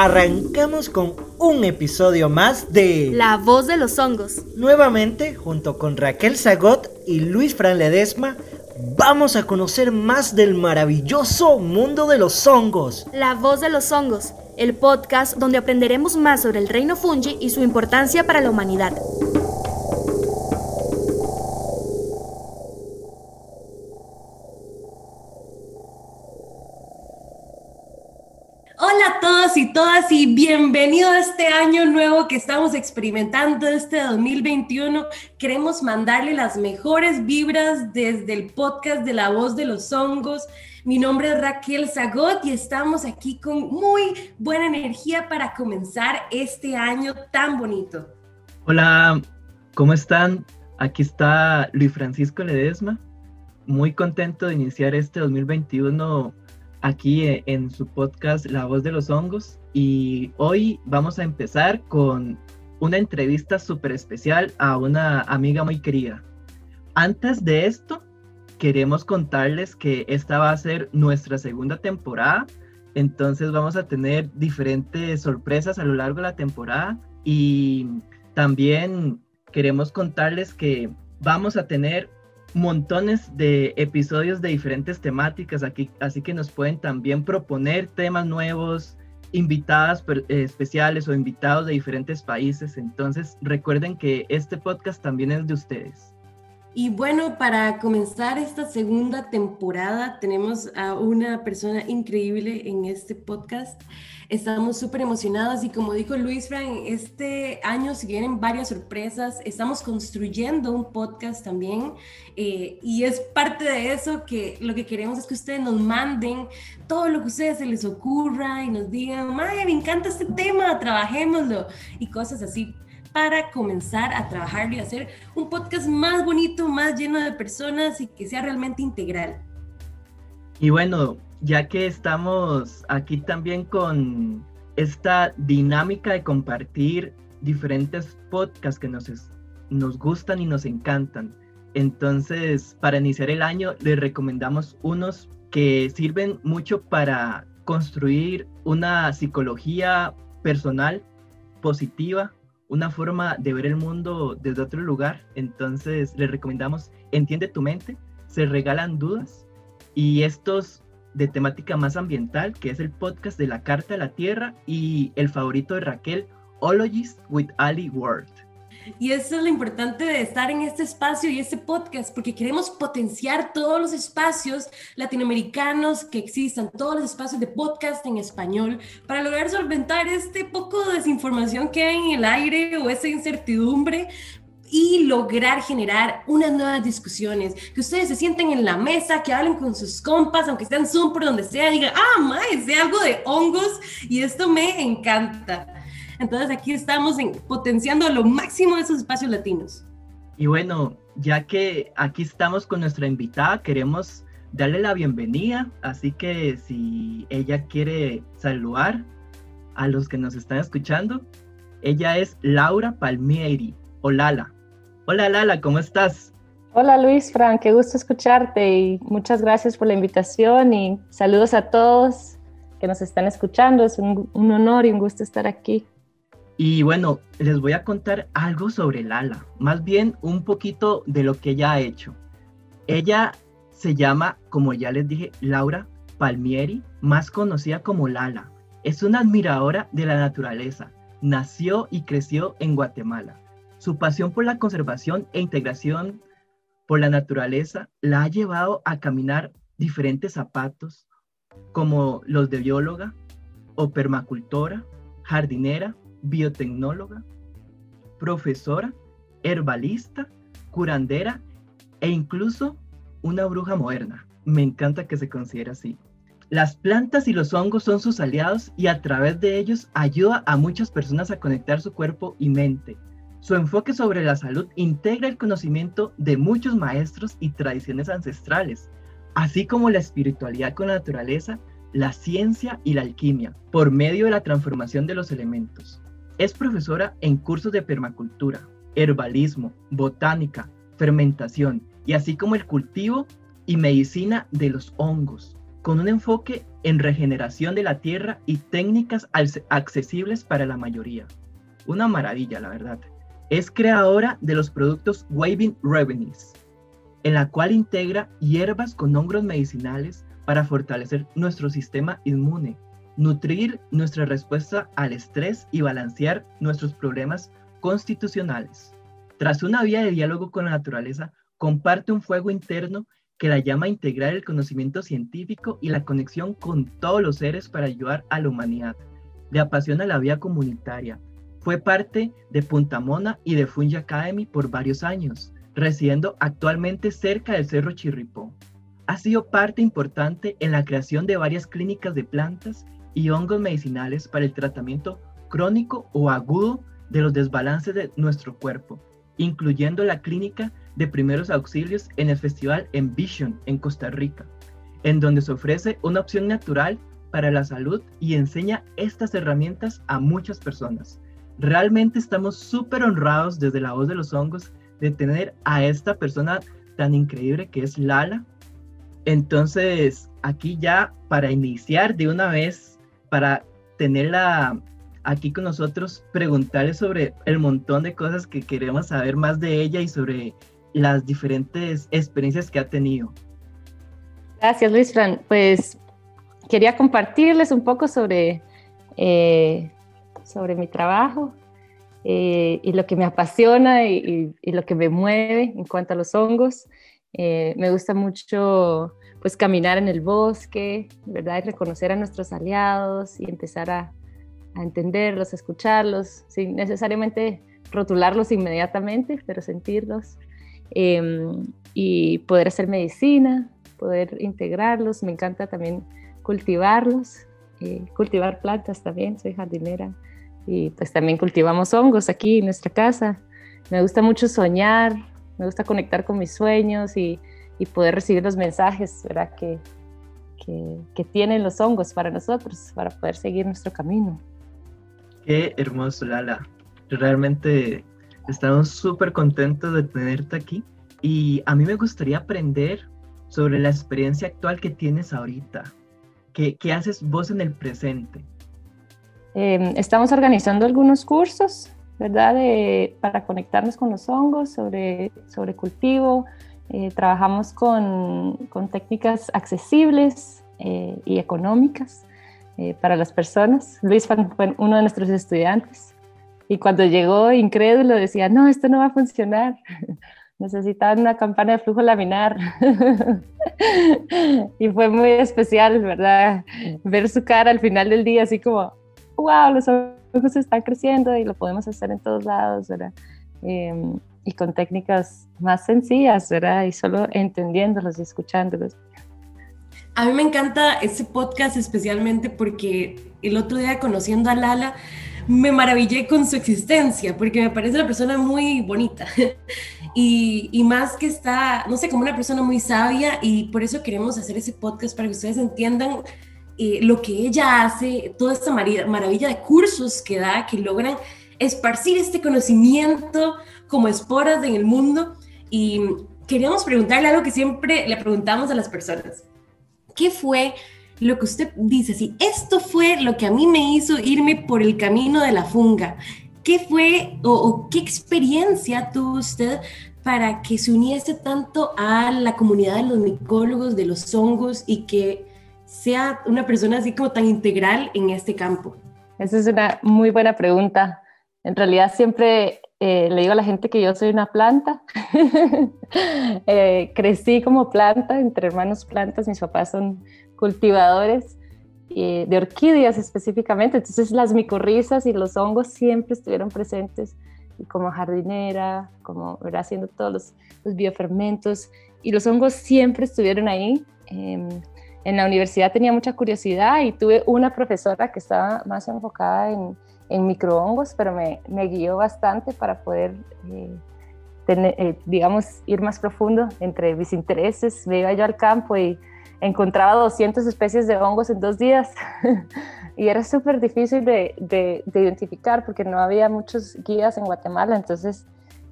Arrancamos con un episodio más de La voz de los hongos. Nuevamente, junto con Raquel Zagot y Luis Fran Ledesma, vamos a conocer más del maravilloso mundo de los hongos. La voz de los hongos, el podcast donde aprenderemos más sobre el reino fungi y su importancia para la humanidad. A todos y todas y bienvenido a este año nuevo que estamos experimentando este 2021. Queremos mandarle las mejores vibras desde el podcast de La Voz de los Hongos. Mi nombre es Raquel Zagot y estamos aquí con muy buena energía para comenzar este año tan bonito. Hola, ¿cómo están? Aquí está Luis Francisco Ledesma. Muy contento de iniciar este 2021 aquí e, en su podcast La Voz de los Hongos. Y hoy vamos a empezar con una entrevista súper especial a una amiga muy querida. Antes de esto, queremos contarles que esta va a ser nuestra segunda temporada, entonces vamos a tener diferentes sorpresas a lo largo de la temporada. Y también queremos contarles que vamos a tener montones de episodios de diferentes temáticas aquí, así que nos pueden también proponer temas nuevos, invitadas eh, especiales o invitados de diferentes países. Entonces recuerden que este podcast también es de ustedes. Y bueno, para comenzar esta segunda temporada tenemos a una persona increíble en este podcast. Estamos súper emocionadas y como dijo Luis Frank, este año se vienen varias sorpresas. Estamos construyendo un podcast también eh, y es parte de eso que lo que queremos es que ustedes nos manden todo lo que a ustedes se les ocurra y nos digan, Maya, me encanta este tema, trabajémoslo y cosas así para comenzar a trabajar y hacer un podcast más bonito, más lleno de personas y que sea realmente integral. Y bueno, ya que estamos aquí también con esta dinámica de compartir diferentes podcasts que nos, nos gustan y nos encantan. Entonces, para iniciar el año, les recomendamos unos que sirven mucho para construir una psicología personal positiva, una forma de ver el mundo desde otro lugar. Entonces, les recomendamos Entiende tu mente, se regalan dudas y estos de temática más ambiental, que es el podcast de la Carta de la Tierra y el favorito de Raquel, Ologist with Ali Ward. Y eso es lo importante de estar en este espacio y este podcast, porque queremos potenciar todos los espacios latinoamericanos que existan, todos los espacios de podcast en español, para lograr solventar este poco de desinformación que hay en el aire o esa incertidumbre, y lograr generar unas nuevas discusiones, que ustedes se sienten en la mesa, que hablen con sus compas, aunque estén Zoom por donde sea, digan, ah, mae, sé algo de hongos y esto me encanta. Entonces aquí estamos en, potenciando a lo máximo esos espacios latinos. Y bueno, ya que aquí estamos con nuestra invitada, queremos darle la bienvenida, así que si ella quiere saludar a los que nos están escuchando, ella es Laura Palmieri o Lala. Hola Lala, ¿cómo estás? Hola Luis, Fran, qué gusto escucharte y muchas gracias por la invitación y saludos a todos que nos están escuchando. Es un, honor y un gusto estar aquí. Y bueno, les voy a contar algo sobre Lala, más bien un poquito de lo que ella ha hecho. Ella se llama, como ya les dije, Laura Palmieri, más conocida como Lala. Es una admiradora de la naturaleza. Nació y creció en Guatemala. Su pasión por la conservación e integración por la naturaleza la ha llevado a caminar diferentes zapatos, como los de bióloga o permacultora, jardinera, biotecnóloga, profesora, herbalista, curandera e incluso una bruja moderna. Me encanta que se considere así. Las plantas y los hongos son sus aliados y a través de ellos ayuda a muchas personas a conectar su cuerpo y mente, su enfoque sobre la salud integra el conocimiento de muchos maestros y tradiciones ancestrales, así como la espiritualidad con la naturaleza, la ciencia y la alquimia, por medio de la transformación de los elementos. Es profesora en cursos de permacultura, herbalismo, botánica, fermentación y así como el cultivo y medicina de los hongos. con un enfoque en regeneración de la tierra y técnicas accesibles para la mayoría. Una maravilla, la verdad. Es creadora de los productos Waving Revenues, en la cual integra hierbas con hongos medicinales para fortalecer nuestro sistema inmune, nutrir nuestra respuesta al estrés y balancear nuestros problemas constitucionales. Tras una vía de diálogo con la naturaleza, comparte un fuego interno que la llama a integrar el conocimiento científico y la conexión con todos los seres para ayudar a la humanidad. Le apasiona la vida comunitaria. Fue parte de Puntamona y de Fungi Academy por varios años, residiendo actualmente cerca del Cerro Chirripó. Ha sido parte importante en la creación de varias clínicas de plantas y hongos medicinales para el tratamiento crónico o agudo de los desbalances de nuestro cuerpo, incluyendo la clínica de primeros auxilios en el festival Envision en Costa Rica, en donde se ofrece una opción natural para la salud y enseña estas herramientas a muchas personas. Realmente estamos súper honrados desde la voz de los hongos de tener a esta persona tan increíble que es Lala. Entonces, aquí ya para iniciar de una vez, para tenerla aquí con nosotros, preguntarle sobre el montón de cosas que queremos saber más de ella y sobre las diferentes experiencias que ha tenido. Gracias, Luis Fran. Pues quería compartirles un poco sobre, eh, sobre mi trabajo eh, y lo que me apasiona y, lo que me mueve en cuanto a los hongos. Eh, me gusta mucho pues caminar en el bosque, ¿verdad? Y reconocer a nuestros aliados y empezar a, entenderlos, a escucharlos, sin necesariamente rotularlos inmediatamente, pero sentirlos. Em, y poder hacer medicina, poder integrarlos. Me encanta también cultivarlos, eh, cultivar plantas también, soy jardinera y pues también cultivamos hongos aquí en nuestra casa. Me gusta mucho soñar, me gusta conectar con mis sueños y, y poder recibir los mensajes ¿verdad? Que, que, que, tienen los hongos para nosotros, para poder seguir nuestro camino. Qué hermoso, Lala. Realmente Estamos súper contentos de tenerte aquí y a mí me gustaría aprender sobre la experiencia actual que tienes ahorita. ¿Qué, qué haces vos en el presente? Em, estamos organizando algunos cursos, ¿verdad? para conectarnos con los hongos, sobre, sobre cultivo. Eh, trabajamos con, técnicas accesibles eh, y económicas eh, para las personas. Luis fue uno de nuestros estudiantes y cuando llegó incrédulo decía, no, esto no va a funcionar. Necesitaban una campana de flujo laminar. y fue muy especial, ¿verdad? Ver su cara al final del día, así como, wow, los ojos están creciendo y lo podemos hacer en todos lados, ¿verdad? Y con técnicas más sencillas, ¿verdad? Y solo entendiéndolos y escuchándolos. A mí me encanta ese podcast especialmente porque el otro día conociendo a Lala, me maravillé con su existencia, porque me parece una persona muy bonita y, y, más que está, no sé, como una persona muy sabia y por eso queremos hacer ese podcast para que ustedes entiendan eh, lo que ella hace, toda esta maravilla de cursos que da, que logran esparcir este conocimiento como esporas en el mundo y queríamos preguntarle algo que siempre le preguntamos a las personas. ¿Qué fue lo que usted dice, si esto fue lo que a mí me hizo irme por el camino de la funga, ¿qué fue o, qué experiencia tuvo usted para que se uniese tanto a la comunidad de los micólogos, de los hongos y que sea una persona así como tan integral en este campo? Esa es una muy buena pregunta. En realidad siempre eh, le digo a la gente que yo soy una planta. Eh, crecí como planta, entre hermanos plantas, mis papás son cultivadores eh, de orquídeas específicamente. Entonces las micorrizas y los hongos siempre estuvieron presentes y como jardinera, como ¿verdad? haciendo todos los, los, biofermentos y los hongos siempre estuvieron ahí. Em, en la universidad tenía mucha curiosidad y tuve una profesora que estaba más enfocada en, en microhongos, pero me, me, guió bastante para poder, eh, tener, eh, digamos, ir más profundo entre mis intereses. Me iba yo al campo y encontraba 200 especies de hongos en dos días y era súper difícil de, de, identificar porque no había muchos guías en Guatemala, entonces,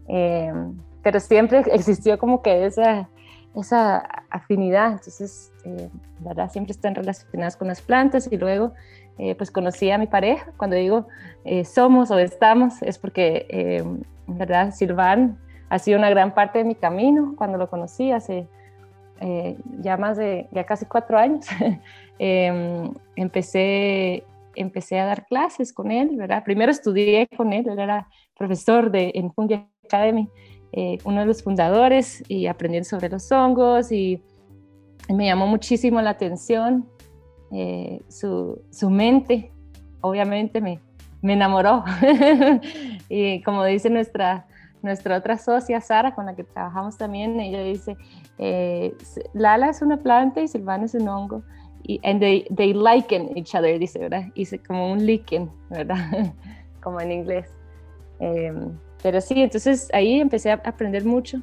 eh, pero siempre existió como que esa, esa afinidad, entonces, eh, ¿verdad? Siempre están relacionadas con las plantas y luego, eh, pues conocí a mi pareja, cuando digo eh, somos o estamos, es porque, ¿verdad? Silván ha sido una gran parte de mi camino, cuando lo conocí hace ya más de, ya casi cuatro años, em, empecé, empecé a dar clases con él, ¿verdad? Primero estudié con él, él era profesor de, en Fungi Academy, eh, uno de los fundadores y aprendiendo sobre los hongos y me llamó muchísimo la atención eh, su, su, mente, obviamente me, me enamoró. y como dice nuestra, nuestra otra socia, Sara, con la que trabajamos también, ella dice, eh, Lala es una planta y Silvana es un hongo. Y and they, they liken each other, dice, ¿verdad? Dice como un lichen, ¿verdad? como en inglés. Em, pero sí, entonces ahí empecé a aprender mucho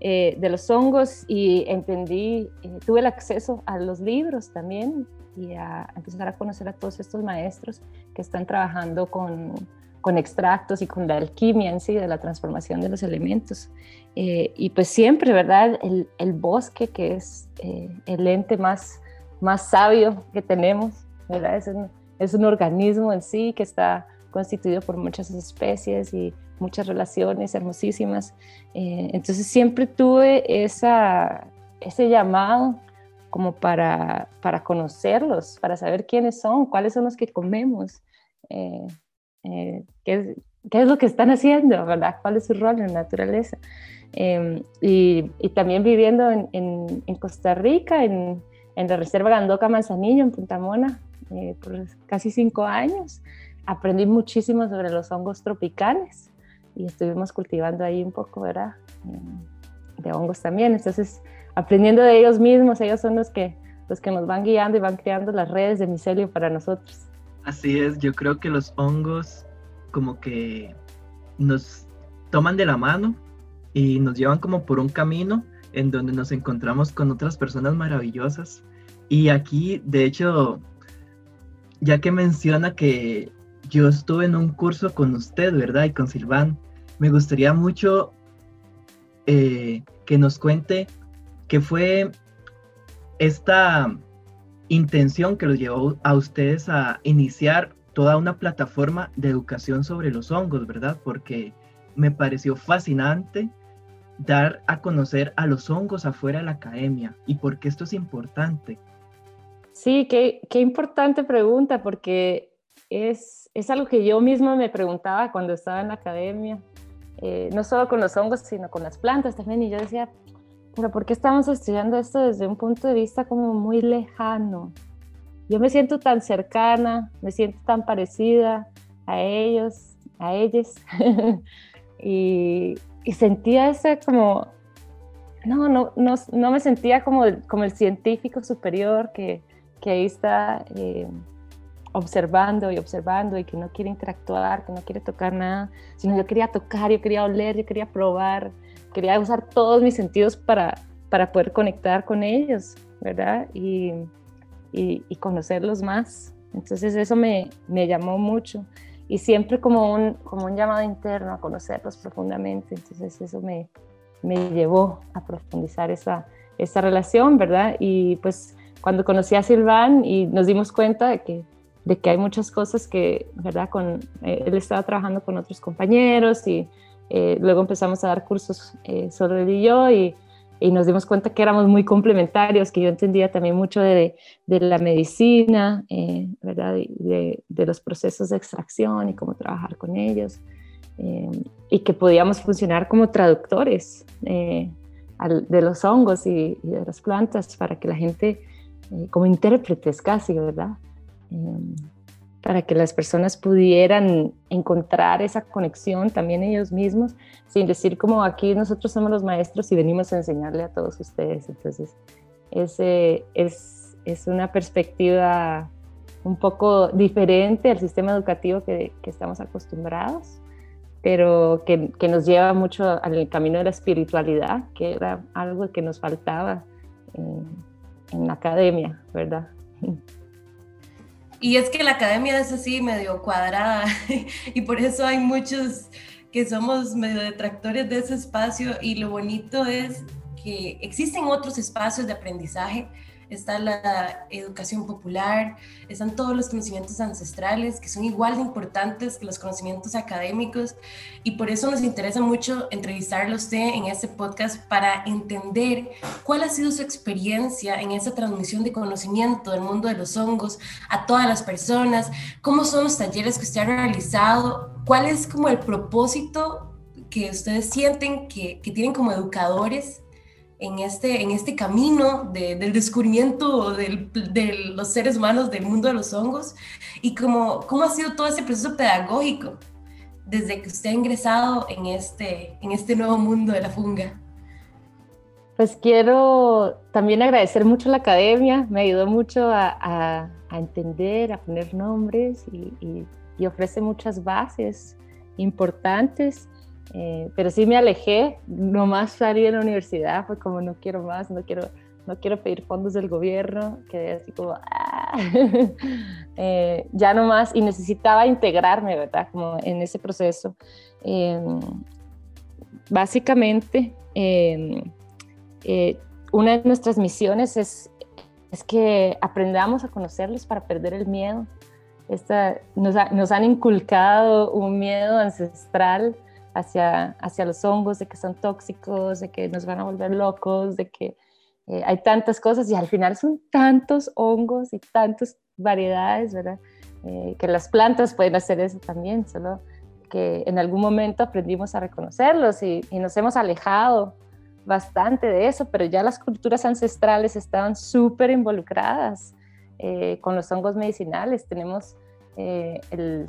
eh, de los hongos y entendí, eh, tuve el acceso a los libros también y a, empezar a conocer a todos estos maestros que están trabajando con, con extractos y con la alquimia en sí, de la transformación de los elementos. Eh, y pues siempre, ¿verdad? El, bosque, que es el ente más, más sabio que tenemos, ¿verdad? Es un, es un organismo en sí que está constituido por muchas especies y muchas relaciones hermosísimas. Eh, entonces siempre tuve ese llamado como para, para conocerlos, para saber quiénes son, cuáles son los que comemos, eh, eh, qué, es lo que están haciendo, ¿verdad? ¿Cuál es su rol en la naturaleza? Em, y, también viviendo en, en, en Costa Rica, en, en, la Reserva Gandoca Manzanillo, en Punta Mona, por casi cinco años, aprendí muchísimo sobre los hongos tropicales y estuvimos cultivando ahí un poco, ¿verdad? Eh, de hongos también. Entonces, aprendiendo de ellos mismos, ellos son los que, los que nos van guiando y van creando las redes de micelio para nosotros. Así es, yo creo que los hongos como que nos toman de la mano y nos llevan como por un camino en donde nos encontramos con otras personas maravillosas. Y aquí, de hecho, ya que menciona que yo estuve en un curso con usted, ¿verdad? Y con Silván, me gustaría mucho eh, que nos cuente qué fue esta intención que los llevó a ustedes a iniciar toda una plataforma de educación sobre los hongos, ¿verdad? Porque me pareció fascinante dar a conocer a los hongos afuera de la academia y por qué esto es importante. Sí, qué, qué importante pregunta, porque es, es algo que yo misma me preguntaba cuando estaba en la academia. Eh, no solo con los hongos, sino con las plantas también. Y yo decía, pero ¿por qué estamos estudiando esto desde un punto de vista como muy lejano? Yo me siento tan cercana, me siento tan parecida a ellos, a ellos. y, y, sentía ese como, no, no, no, no me sentía como, como el científico superior que, que ahí está. Eh, observando y observando y que no quiere interactuar, que no quiere tocar nada, sino yo quería tocar, yo quería oler, yo quería probar, quería usar todos mis sentidos para, para poder conectar con ellos, ¿verdad? Y, y, conocerlos más. Entonces eso me, me, llamó mucho y siempre como un, como un llamado interno a conocerlos profundamente. Entonces eso me, me llevó a profundizar esa, esa relación, ¿verdad? Y pues cuando conocí a Silván y nos dimos cuenta de que de que hay muchas cosas que, ¿verdad? Con, eh, él estaba trabajando con otros compañeros y eh, luego empezamos a dar cursos eh, solo él y yo y, nos dimos cuenta que éramos muy complementarios, que yo entendía también mucho de, de la medicina, ¿verdad? De, de, los procesos de extracción y cómo trabajar con ellos y que podíamos funcionar como traductores de los hongos y, y, de las plantas para que la gente, como intérpretes casi, ¿verdad? Em, para que las personas pudieran encontrar esa conexión también ellos mismos, sin decir como aquí nosotros somos los maestros y venimos a enseñarle a todos ustedes. Entonces, ese es, es una perspectiva un poco diferente al sistema educativo que, que estamos acostumbrados, pero que, que, nos lleva mucho al camino de la espiritualidad, que era algo que nos faltaba en la academia, ¿verdad? Y es que la academia es así medio cuadrada y por eso hay muchos que somos medio detractores de ese espacio y lo bonito es que existen otros espacios de aprendizaje está la educación popular, están todos los conocimientos ancestrales que son igual de importantes que los conocimientos académicos. Y por eso nos interesa mucho entrevistarlo a usted en este podcast para entender cuál ha sido su experiencia en esa transmisión de conocimiento del mundo de los hongos a todas las personas, cómo son los talleres que usted ha realizado, cuál es como el propósito que ustedes sienten que, que tienen como educadores en este, en este camino del descubrimiento de los seres humanos del mundo de los hongos y cómo, cómo ha sido todo ese proceso pedagógico desde que usted ha ingresado en este, en este nuevo mundo de la funga. Pues quiero también agradecer mucho a la academia, me ayudó mucho a, entender, a poner nombres y ofrece muchas bases importantes eh, pero sí me alejé, nomás salí de la universidad, fue como no quiero más, no quiero, no quiero pedir fondos del gobierno, quedé así como, ah". eh, ya nomás, y necesitaba integrarme, ¿verdad? Como en ese proceso. Em, básicamente, em, eh, una de nuestras misiones es, es que aprendamos a conocerlos para perder el miedo. Esta, nos, nos han inculcado un miedo ancestral hacia, hacia los hongos, de que son tóxicos, de que nos van a volver locos, de que eh, hay tantas cosas y al final son tantos hongos y tantas variedades, ¿verdad? Eh, que las plantas pueden hacer eso también, solo que en algún momento aprendimos a reconocerlos y, nos hemos alejado bastante de eso, pero ya las culturas ancestrales estaban súper involucradas eh, con los hongos medicinales. Tenemos el,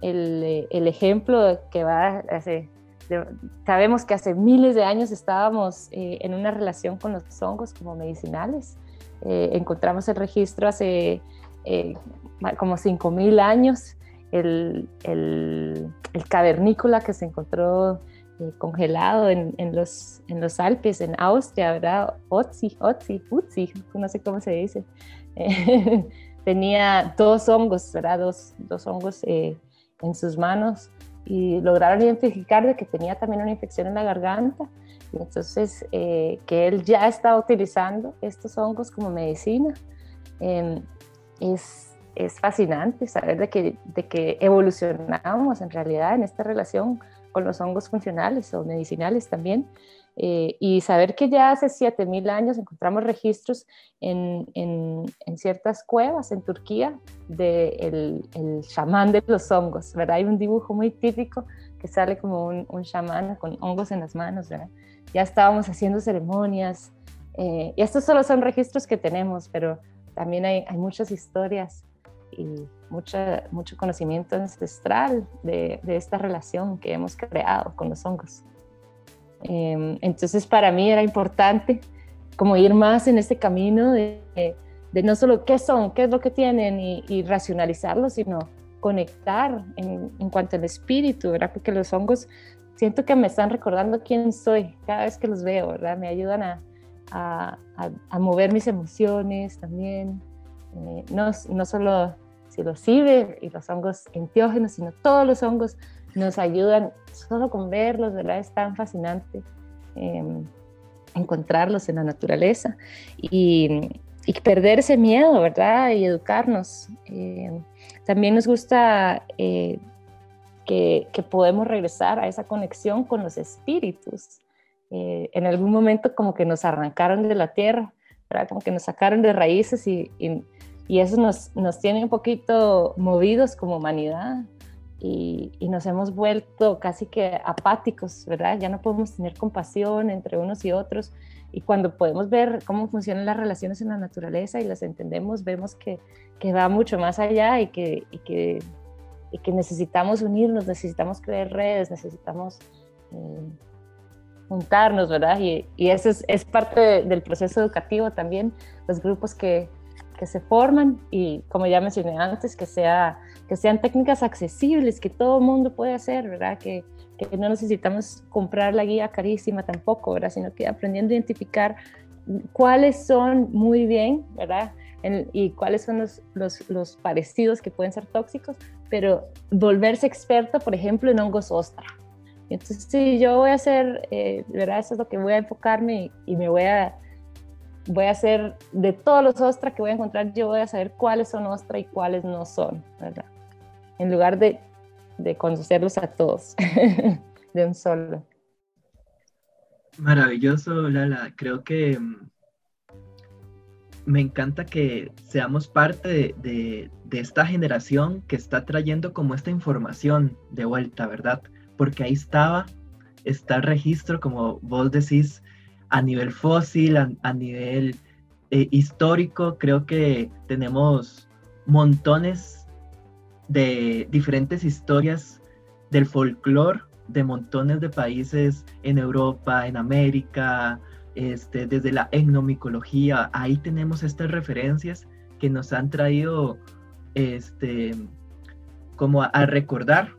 el, el ejemplo que va hace, sabemos que hace miles de años estábamos eh, en una relación con los hongos como medicinales. Eh, encontramos el registro hace eh, como 5.000 años, el, el, el, cavernícola que se encontró congelado en, en, los, en los Alpes, en Austria, ¿verdad? Otzi, Otzi, Utzi, no sé cómo se dice. tenía dos hongos, ¿verdad? Dos, dos hongos en sus manos y lograron identificar de que tenía también una infección en la garganta. Y entonces, eh, que él ya estaba utilizando estos hongos como medicina. Em, es, es, fascinante saber de que, de que evolucionamos en realidad en esta relación con los hongos funcionales o medicinales también. Eh, y saber que ya hace 7.000 años encontramos registros en, en, ciertas cuevas en Turquía del de el chamán de los hongos, ¿verdad? Hay un dibujo muy típico que sale como un, un chamán con hongos en las manos, ¿verdad? Ya estábamos haciendo ceremonias eh, y estos solo son registros que tenemos, pero también hay, hay muchas historias y mucha, mucho conocimiento ancestral de, de esta relación que hemos creado con los hongos. Em, entonces para mí era importante como ir más en este camino de, de no solo qué son, qué es lo que tienen y, y racionalizarlo, sino conectar en, en, cuanto al espíritu, ¿verdad? Porque los hongos siento que me están recordando quién soy cada vez que los veo, ¿verdad? Me ayudan a, a, a, mover mis emociones también, eh, no, no solo psilocibe y los hongos enteógenos, sino todos los hongos nos ayudan solo con verlos, ¿verdad? Es tan fascinante em, encontrarlos en la naturaleza y, y, perder ese miedo, ¿verdad? Y educarnos. Em, también nos gusta eh, que, que, podemos regresar a esa conexión con los espíritus. Eh, en algún momento como que nos arrancaron de la tierra, ¿verdad? Como que nos sacaron de raíces y, y, y eso nos, nos tiene un poquito movidos como humanidad y, nos hemos vuelto casi que apáticos, ¿verdad? Ya no podemos tener compasión entre unos y otros. Y cuando podemos ver cómo funcionan las relaciones en la naturaleza y las entendemos, vemos que, que va mucho más allá y que, y que, y que, necesitamos unirnos, necesitamos crear redes, necesitamos eh, juntarnos, ¿verdad? Y, y eso es, es parte del proceso educativo también, los grupos que, que se forman y como ya mencioné antes, que, sea, que sean técnicas accesibles, que todo el mundo puede hacer, ¿verdad? Que, que, no necesitamos comprar la guía carísima tampoco, ¿verdad? Sino que aprendiendo a identificar cuáles son muy bien, ¿verdad? y cuáles son los, los, los, parecidos que pueden ser tóxicos, pero volverse experto, por ejemplo, en hongos ostra, Entonces, sí, yo voy a hacer, eh, ¿verdad? Eso es lo que voy a enfocarme y, me voy a, voy a hacer de todos los ostras que voy a encontrar, yo voy a saber cuáles son ostras y cuáles no son, ¿verdad? En lugar de, conocerlos a todos de un solo. Maravilloso, Lala. Creo que mm, me encanta que seamos parte de, de, esta generación que está trayendo como esta información de vuelta, ¿verdad? Porque ahí estaba, está el registro, como vos decís, a nivel fósil, a, nivel eh, histórico, creo que tenemos montones de diferentes historias del folclore de montones de países en Europa, en América, este, desde la etnomicología, ahí tenemos estas referencias que nos han traído este, como a, recordar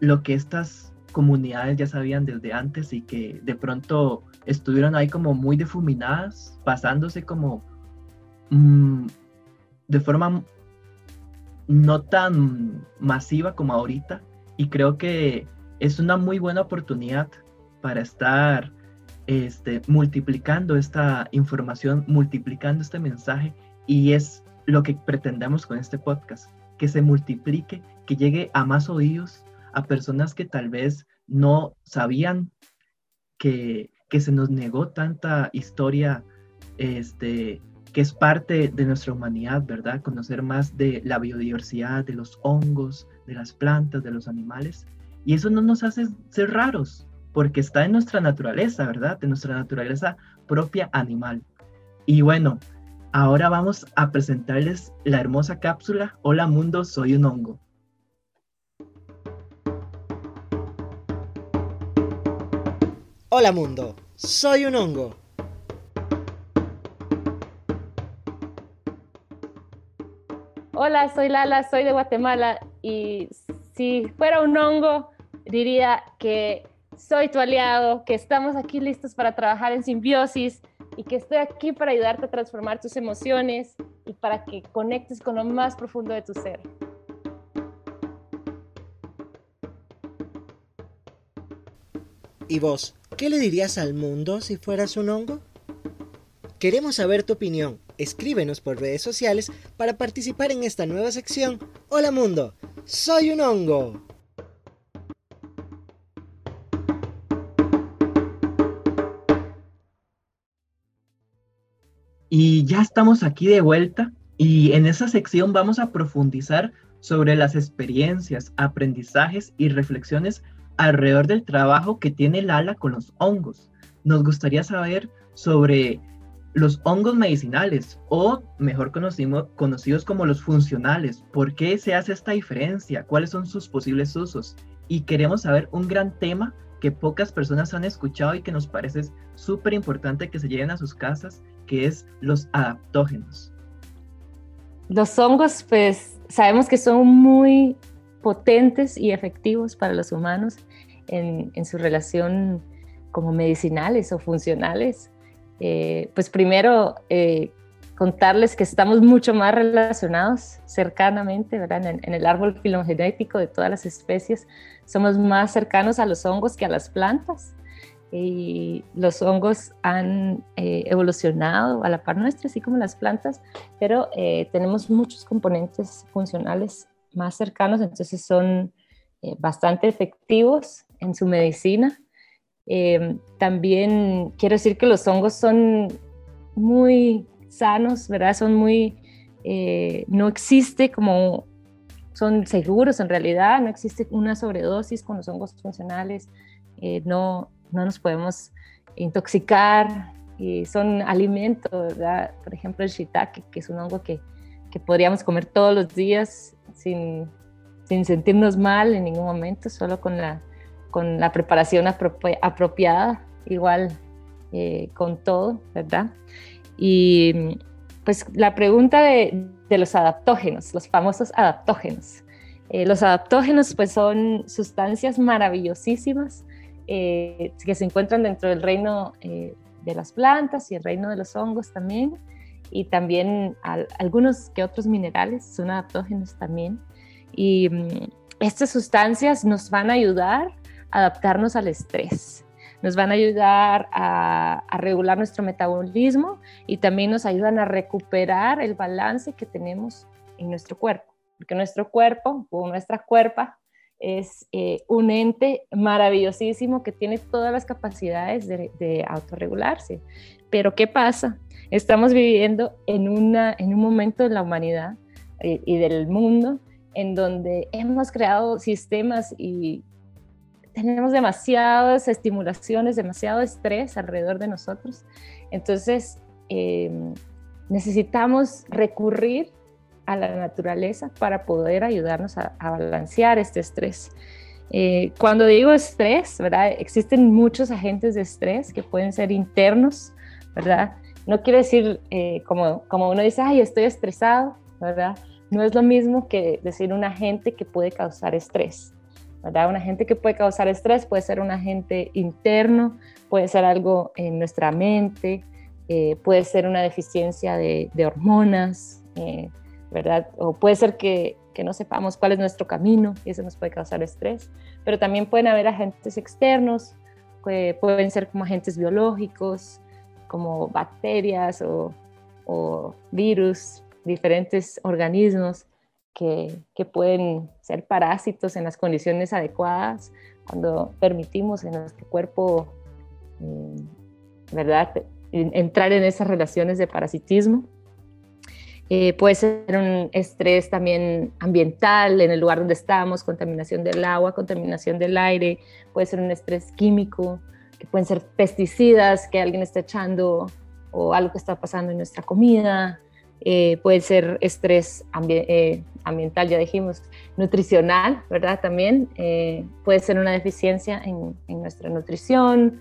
lo que estas comunidades ya sabían desde antes y que de pronto estuvieron ahí como muy difuminadas, pasándose como mm, de forma no tan masiva como ahorita. Y creo que es una muy buena oportunidad para estar este, multiplicando esta información, multiplicando este mensaje y es lo que pretendemos con este podcast, que se multiplique, que llegue a más oídos, a personas que tal vez no sabían que, que se nos negó tanta historia este, que es parte de nuestra humanidad, ¿verdad? Conocer más de la biodiversidad, de los hongos, de las plantas, de los animales. Y eso no nos hace ser raros, porque está en nuestra naturaleza, ¿verdad? De nuestra naturaleza propia animal. Y bueno, ahora vamos a presentarles la hermosa cápsula Hola mundo, soy un hongo. Hola mundo, soy un hongo. Hola, soy Lala, soy de Guatemala y si fuera un hongo, diría que soy tu aliado, que estamos aquí listos para trabajar en simbiosis y que estoy aquí para ayudarte a transformar tus emociones y para que conectes con lo más profundo de tu ser. ¿Y vos, qué le dirías al mundo si fueras un hongo? Queremos saber tu opinión. Escríbenos por redes sociales para participar en esta nueva sección. Hola mundo, soy un hongo. Y ya estamos aquí de vuelta y en esa sección vamos a profundizar sobre las experiencias, aprendizajes y reflexiones alrededor del trabajo que tiene Lala con los hongos. Nos gustaría saber sobre los hongos medicinales o mejor conocidos como los funcionales. ¿Por qué se hace esta diferencia? ¿Cuáles son sus posibles usos? Y queremos saber un gran tema que pocas personas han escuchado y que nos parece súper importante que se lleven a sus casas que es los adaptógenos. Los hongos, pues sabemos que son muy potentes y efectivos para los humanos en, su relación como medicinales o funcionales. Eh, pues primero, eh, contarles que estamos mucho más relacionados cercanamente, ¿verdad? En, el árbol filogenético de todas las especies, somos más cercanos a los hongos que a las plantas y los hongos han eh, evolucionado a la par nuestra, así como las plantas, pero tenemos muchos componentes funcionales más cercanos, entonces son bastante efectivos en su medicina. También quiero decir que los hongos son muy sanos, ¿verdad? Son muy, no existe como, son seguros en realidad, no existe una sobredosis con los hongos funcionales, no, no nos podemos intoxicar y son alimentos, por ejemplo el shiitake, que es un hongo que, que podríamos comer todos los días sin, sin, sentirnos mal en ningún momento, solo con la, con la preparación apropiada, igual eh, con todo, ¿verdad? Y pues la pregunta de, los adaptógenos, los famosos adaptógenos. Eh, los adaptógenos pues son sustancias maravillosísimas eh, que se encuentran dentro del reino de las plantas y el reino de los hongos también, y también algunos que otros minerales son adaptógenos también. Y mm, estas sustancias nos van a ayudar adaptarnos al estrés. Nos van a ayudar a, regular nuestro metabolismo y también nos ayudan a recuperar el balance que tenemos en nuestro cuerpo, porque nuestro cuerpo o nuestra cuerpa es eh, un ente maravillosísimo que tiene todas las capacidades de, autorregularse. Pero ¿qué pasa? Estamos viviendo en, una, en un momento de la humanidad y, y del mundo en donde hemos creado sistemas y tenemos demasiadas estimulaciones, demasiado estrés alrededor de nosotros. Entonces, em, necesitamos recurrir a la naturaleza para poder ayudarnos a, balancear este estrés. Eh, cuando digo estrés, ¿verdad? Existen muchos agentes de estrés que pueden ser internos, ¿verdad? No quiere decir, eh, como, como uno dice, ay, estoy estresado, ¿verdad? No es lo mismo que decir un agente que puede causar estrés, ¿verdad? Un agente que puede causar estrés puede ser un agente interno, puede ser algo en nuestra mente, eh, puede ser una deficiencia de, hormonas, ¿verdad? O puede ser que, que, no sepamos cuál es nuestro camino y eso nos puede causar estrés, pero también pueden haber agentes externos, que pueden ser como agentes biológicos, como bacterias o, o virus, diferentes organismos que, pueden ser parásitos en las condiciones adecuadas cuando permitimos en nuestro cuerpo, mm, ¿verdad?, entrar en esas relaciones de parasitismo. Eh, puede ser un estrés también ambiental en el lugar donde estamos, contaminación del agua, contaminación del aire, puede ser un estrés químico, que pueden ser pesticidas que alguien está echando o algo que está pasando en nuestra comida, eh, puede ser estrés eh, ambiental, ya dijimos, nutricional, ¿verdad? También puede ser una deficiencia en, en nuestra nutrición,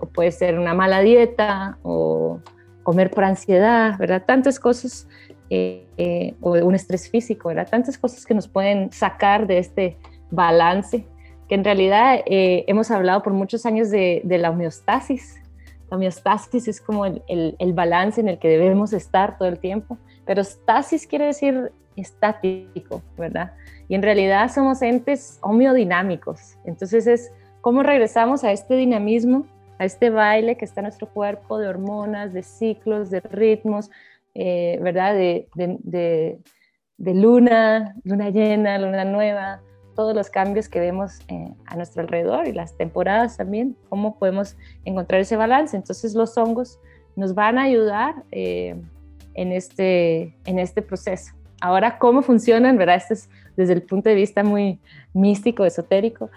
o puede ser una mala dieta, o comer por ansiedad, ¿verdad? Tantas cosas, eh, eh, o un estrés físico, ¿verdad? Tantas cosas que nos pueden sacar de este balance, que en realidad eh, hemos hablado por muchos años de, la homeostasis. La homeostasis es como el, el, balance en el que debemos estar todo el tiempo, pero estasis quiere decir estático, ¿verdad? Y en realidad somos entes homeodinámicos. Entonces es cómo regresamos a este dinamismo a este baile que está en nuestro cuerpo de hormonas, de ciclos, de ritmos, eh, ¿verdad? De, de, luna, luna llena, luna nueva, todos los cambios que vemos eh, a nuestro alrededor y las temporadas también, cómo podemos encontrar ese balance. Entonces los hongos nos van a ayudar eh, en, este, en este proceso. Ahora, ¿cómo funcionan? ¿verdad? Este es desde el punto de vista muy místico, esotérico,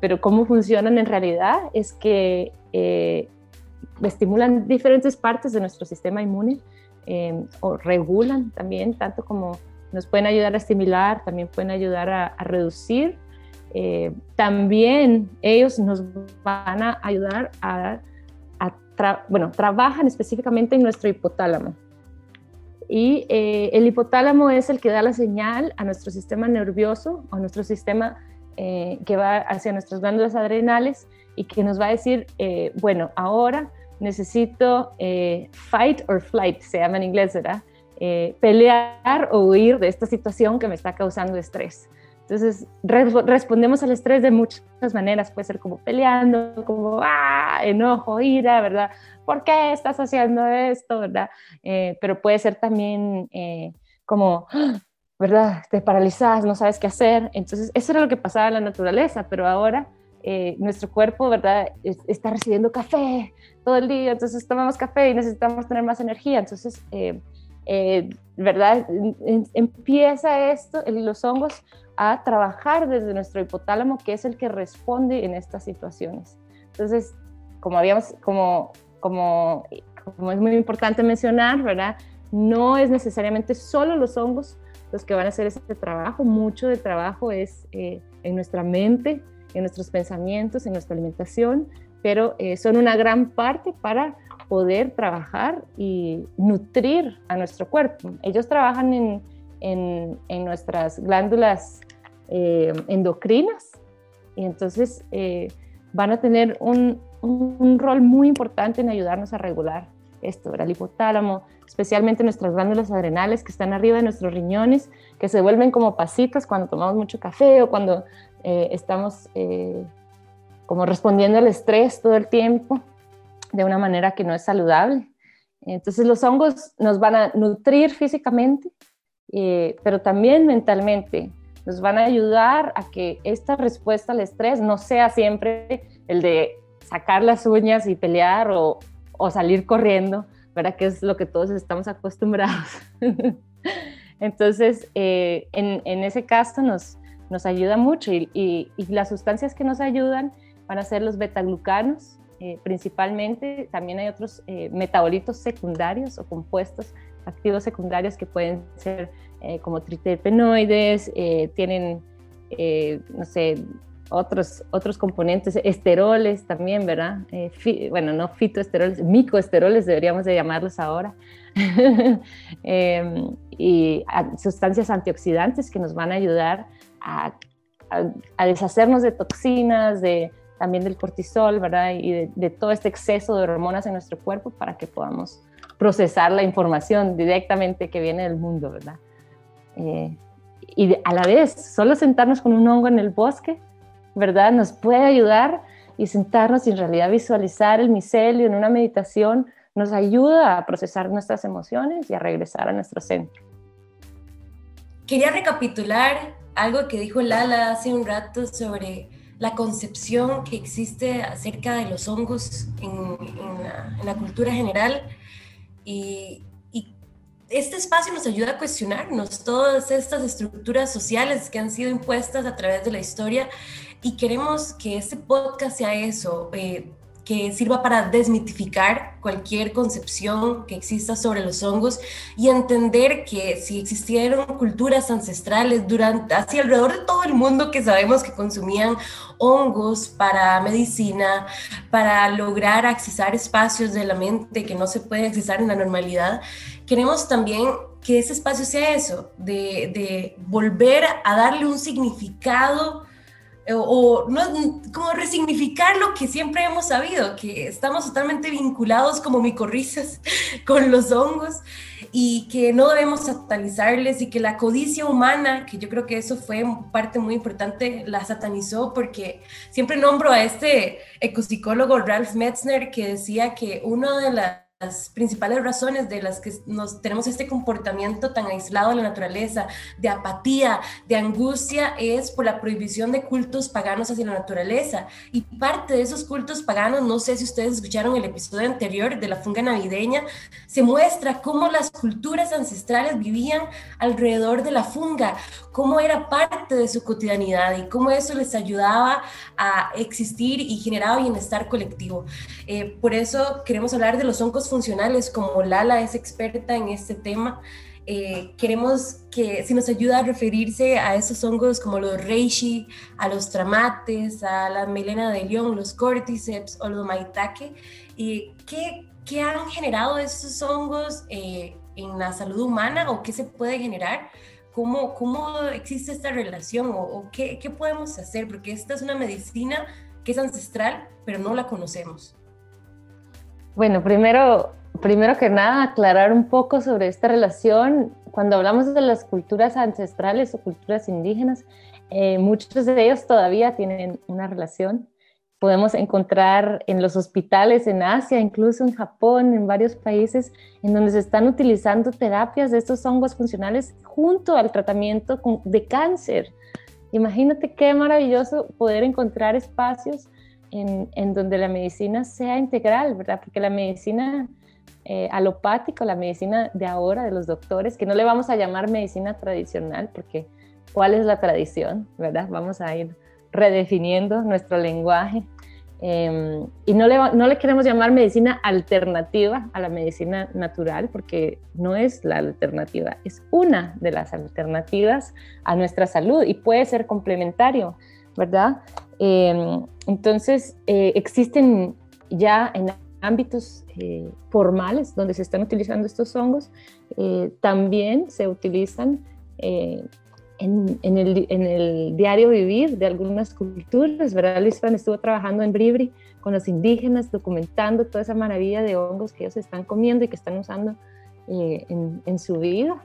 pero cómo funcionan en realidad es que eh, estimulan diferentes partes de nuestro sistema inmune eh, o regulan también, tanto como nos pueden ayudar a estimular, también pueden ayudar a, reducir. Eh, también ellos nos van a ayudar a, bueno, trabajan específicamente en nuestro hipotálamo. Y el hipotálamo es el que da la señal a nuestro sistema nervioso, a nuestro sistema que va hacia nuestras glándulas adrenales y que nos va a decir, eh, bueno, ahora necesito eh, fight or flight, se llama en inglés, ¿verdad? Eh, pelear o huir de esta situación que me está causando estrés. Entonces, respondemos al estrés de muchas maneras, puede ser como peleando, como ah, enojo, ira, ¿verdad? ¿Por qué estás haciendo esto, verdad? pero puede ser también como, ¿verdad? Te paralizas, no sabes qué hacer. Entonces, eso era lo que pasaba en la naturaleza, pero ahora eh, nuestro cuerpo, ¿verdad? está recibiendo café todo el día, entonces tomamos café y necesitamos tener más energía. Entonces, eh, eh, ¿verdad? empieza esto, los hongos, a trabajar desde nuestro hipotálamo, que es el que responde en estas situaciones. Entonces, como habíamos, como, como, como es muy importante mencionar, ¿verdad? No es necesariamente solo los hongos los que van a hacer ese trabajo, mucho del trabajo es en nuestra mente, en nuestros pensamientos, en nuestra alimentación, pero eh, son una gran parte para poder trabajar y nutrir a nuestro cuerpo. Ellos trabajan en, en, nuestras glándulas eh, endocrinas y entonces eh, van a tener un, un, rol muy importante en ayudarnos a regular esto, el hipotálamo, especialmente nuestras glándulas adrenales que están arriba de nuestros riñones, que se vuelven como pasitas cuando tomamos mucho café o cuando eh, estamos como respondiendo al estrés todo el tiempo de una manera que no es saludable. Entonces los hongos nos van a nutrir físicamente, eh, pero también mentalmente. Nos van a ayudar a que esta respuesta al estrés no sea siempre el de sacar las uñas y pelear o, salir corriendo, ¿verdad? Que es lo que todos estamos acostumbrados. Entonces, eh, en, ese caso nos, nos ayuda mucho y, y, y, las sustancias que nos ayudan van a ser los betaglucanos, eh, principalmente. También hay otros eh, metabolitos secundarios o compuestos activos secundarios que pueden ser eh, como triterpenoides, eh, tienen, no sé, otros, otros componentes, esteroles también, ¿verdad? bueno, no fitoesteroles, micoesteroles deberíamos de llamarlos ahora. Em, y sustancias antioxidantes que nos van a ayudar a, deshacernos de toxinas, de, también del cortisol, ¿verdad? Y de, todo este exceso de hormonas en nuestro cuerpo para que podamos procesar la información directamente que viene del mundo, ¿verdad? Eh, y a la vez, solo sentarnos con un hongo en el bosque, ¿verdad? Nos puede ayudar y sentarnos y en realidad visualizar el micelio en una meditación nos ayuda a procesar nuestras emociones y a regresar a nuestro centro. Quería recapitular algo que dijo Lala hace un rato sobre la concepción que existe acerca de los hongos en, la, cultura general. Y, y, este espacio nos ayuda a cuestionarnos todas estas estructuras sociales que han sido impuestas a través de la historia y queremos que este podcast sea eso, eh, que sirva para desmitificar cualquier concepción que exista sobre los hongos y entender que si existieron culturas ancestrales durante, hacia alrededor de todo el mundo que sabemos que consumían hongos para medicina, para lograr accesar espacios de la mente que no se pueden accesar en la normalidad, queremos también que ese espacio sea eso, de, de volver a darle un significado o, no, como resignificar lo que siempre hemos sabido, que estamos totalmente vinculados como micorrizas con los hongos y que no debemos satanizarles y que la codicia humana, que yo creo que eso fue parte muy importante, la satanizó porque siempre nombro a este ecopsicólogo Ralph Metzner que decía que uno de las las principales razones de las que nos tenemos este comportamiento tan aislado de la naturaleza, de apatía, de angustia, es por la prohibición de cultos paganos hacia la naturaleza. Y parte de esos cultos paganos, no sé si ustedes escucharon el episodio anterior de la funga navideña, se muestra cómo las culturas ancestrales vivían alrededor de la funga, cómo era parte de su cotidianidad y cómo eso les ayudaba a existir y generaba bienestar colectivo. Eh, por eso queremos hablar de los hongos funcionales, como Lala es experta en este tema, eh, queremos que si nos ayuda a referirse a esos hongos como los reishi, a los tramates, a la melena de león, los cordyceps o los maitake, y qué, qué han generado esos hongos eh, en la salud humana o qué se puede generar. ¿Cómo, cómo existe esta relación o, o qué, qué podemos hacer? Porque esta es una medicina que es ancestral, pero no la conocemos. Bueno, primero, primero que nada, aclarar un poco sobre esta relación. Cuando hablamos de las culturas ancestrales o culturas indígenas, eh, muchos de ellos todavía tienen una relación. Podemos encontrar en los hospitales en Asia, incluso en Japón, en varios países, en donde se están utilizando terapias de estos hongos funcionales junto al tratamiento de cáncer. Imagínate qué maravilloso poder encontrar espacios en, donde la medicina sea integral, ¿verdad? Porque la medicina eh, alopática, la medicina de ahora, de los doctores, que no le vamos a llamar medicina tradicional, porque ¿cuál es la tradición, verdad? Vamos a ir redefiniendo nuestro lenguaje. Eh, y no le, no le queremos llamar medicina alternativa a la medicina natural, porque no es la alternativa, es una de las alternativas a nuestra salud y puede ser complementario, ¿verdad? Eh, entonces, eh, existen ya en ámbitos eh, formales donde se están utilizando estos hongos, eh, también se utilizan en, en, el, en, el, diario vivir de algunas culturas, ¿verdad? Luis Fran estuvo trabajando en Bribri con los indígenas, documentando toda esa maravilla de hongos que ellos están comiendo y que están usando en, en, su vida.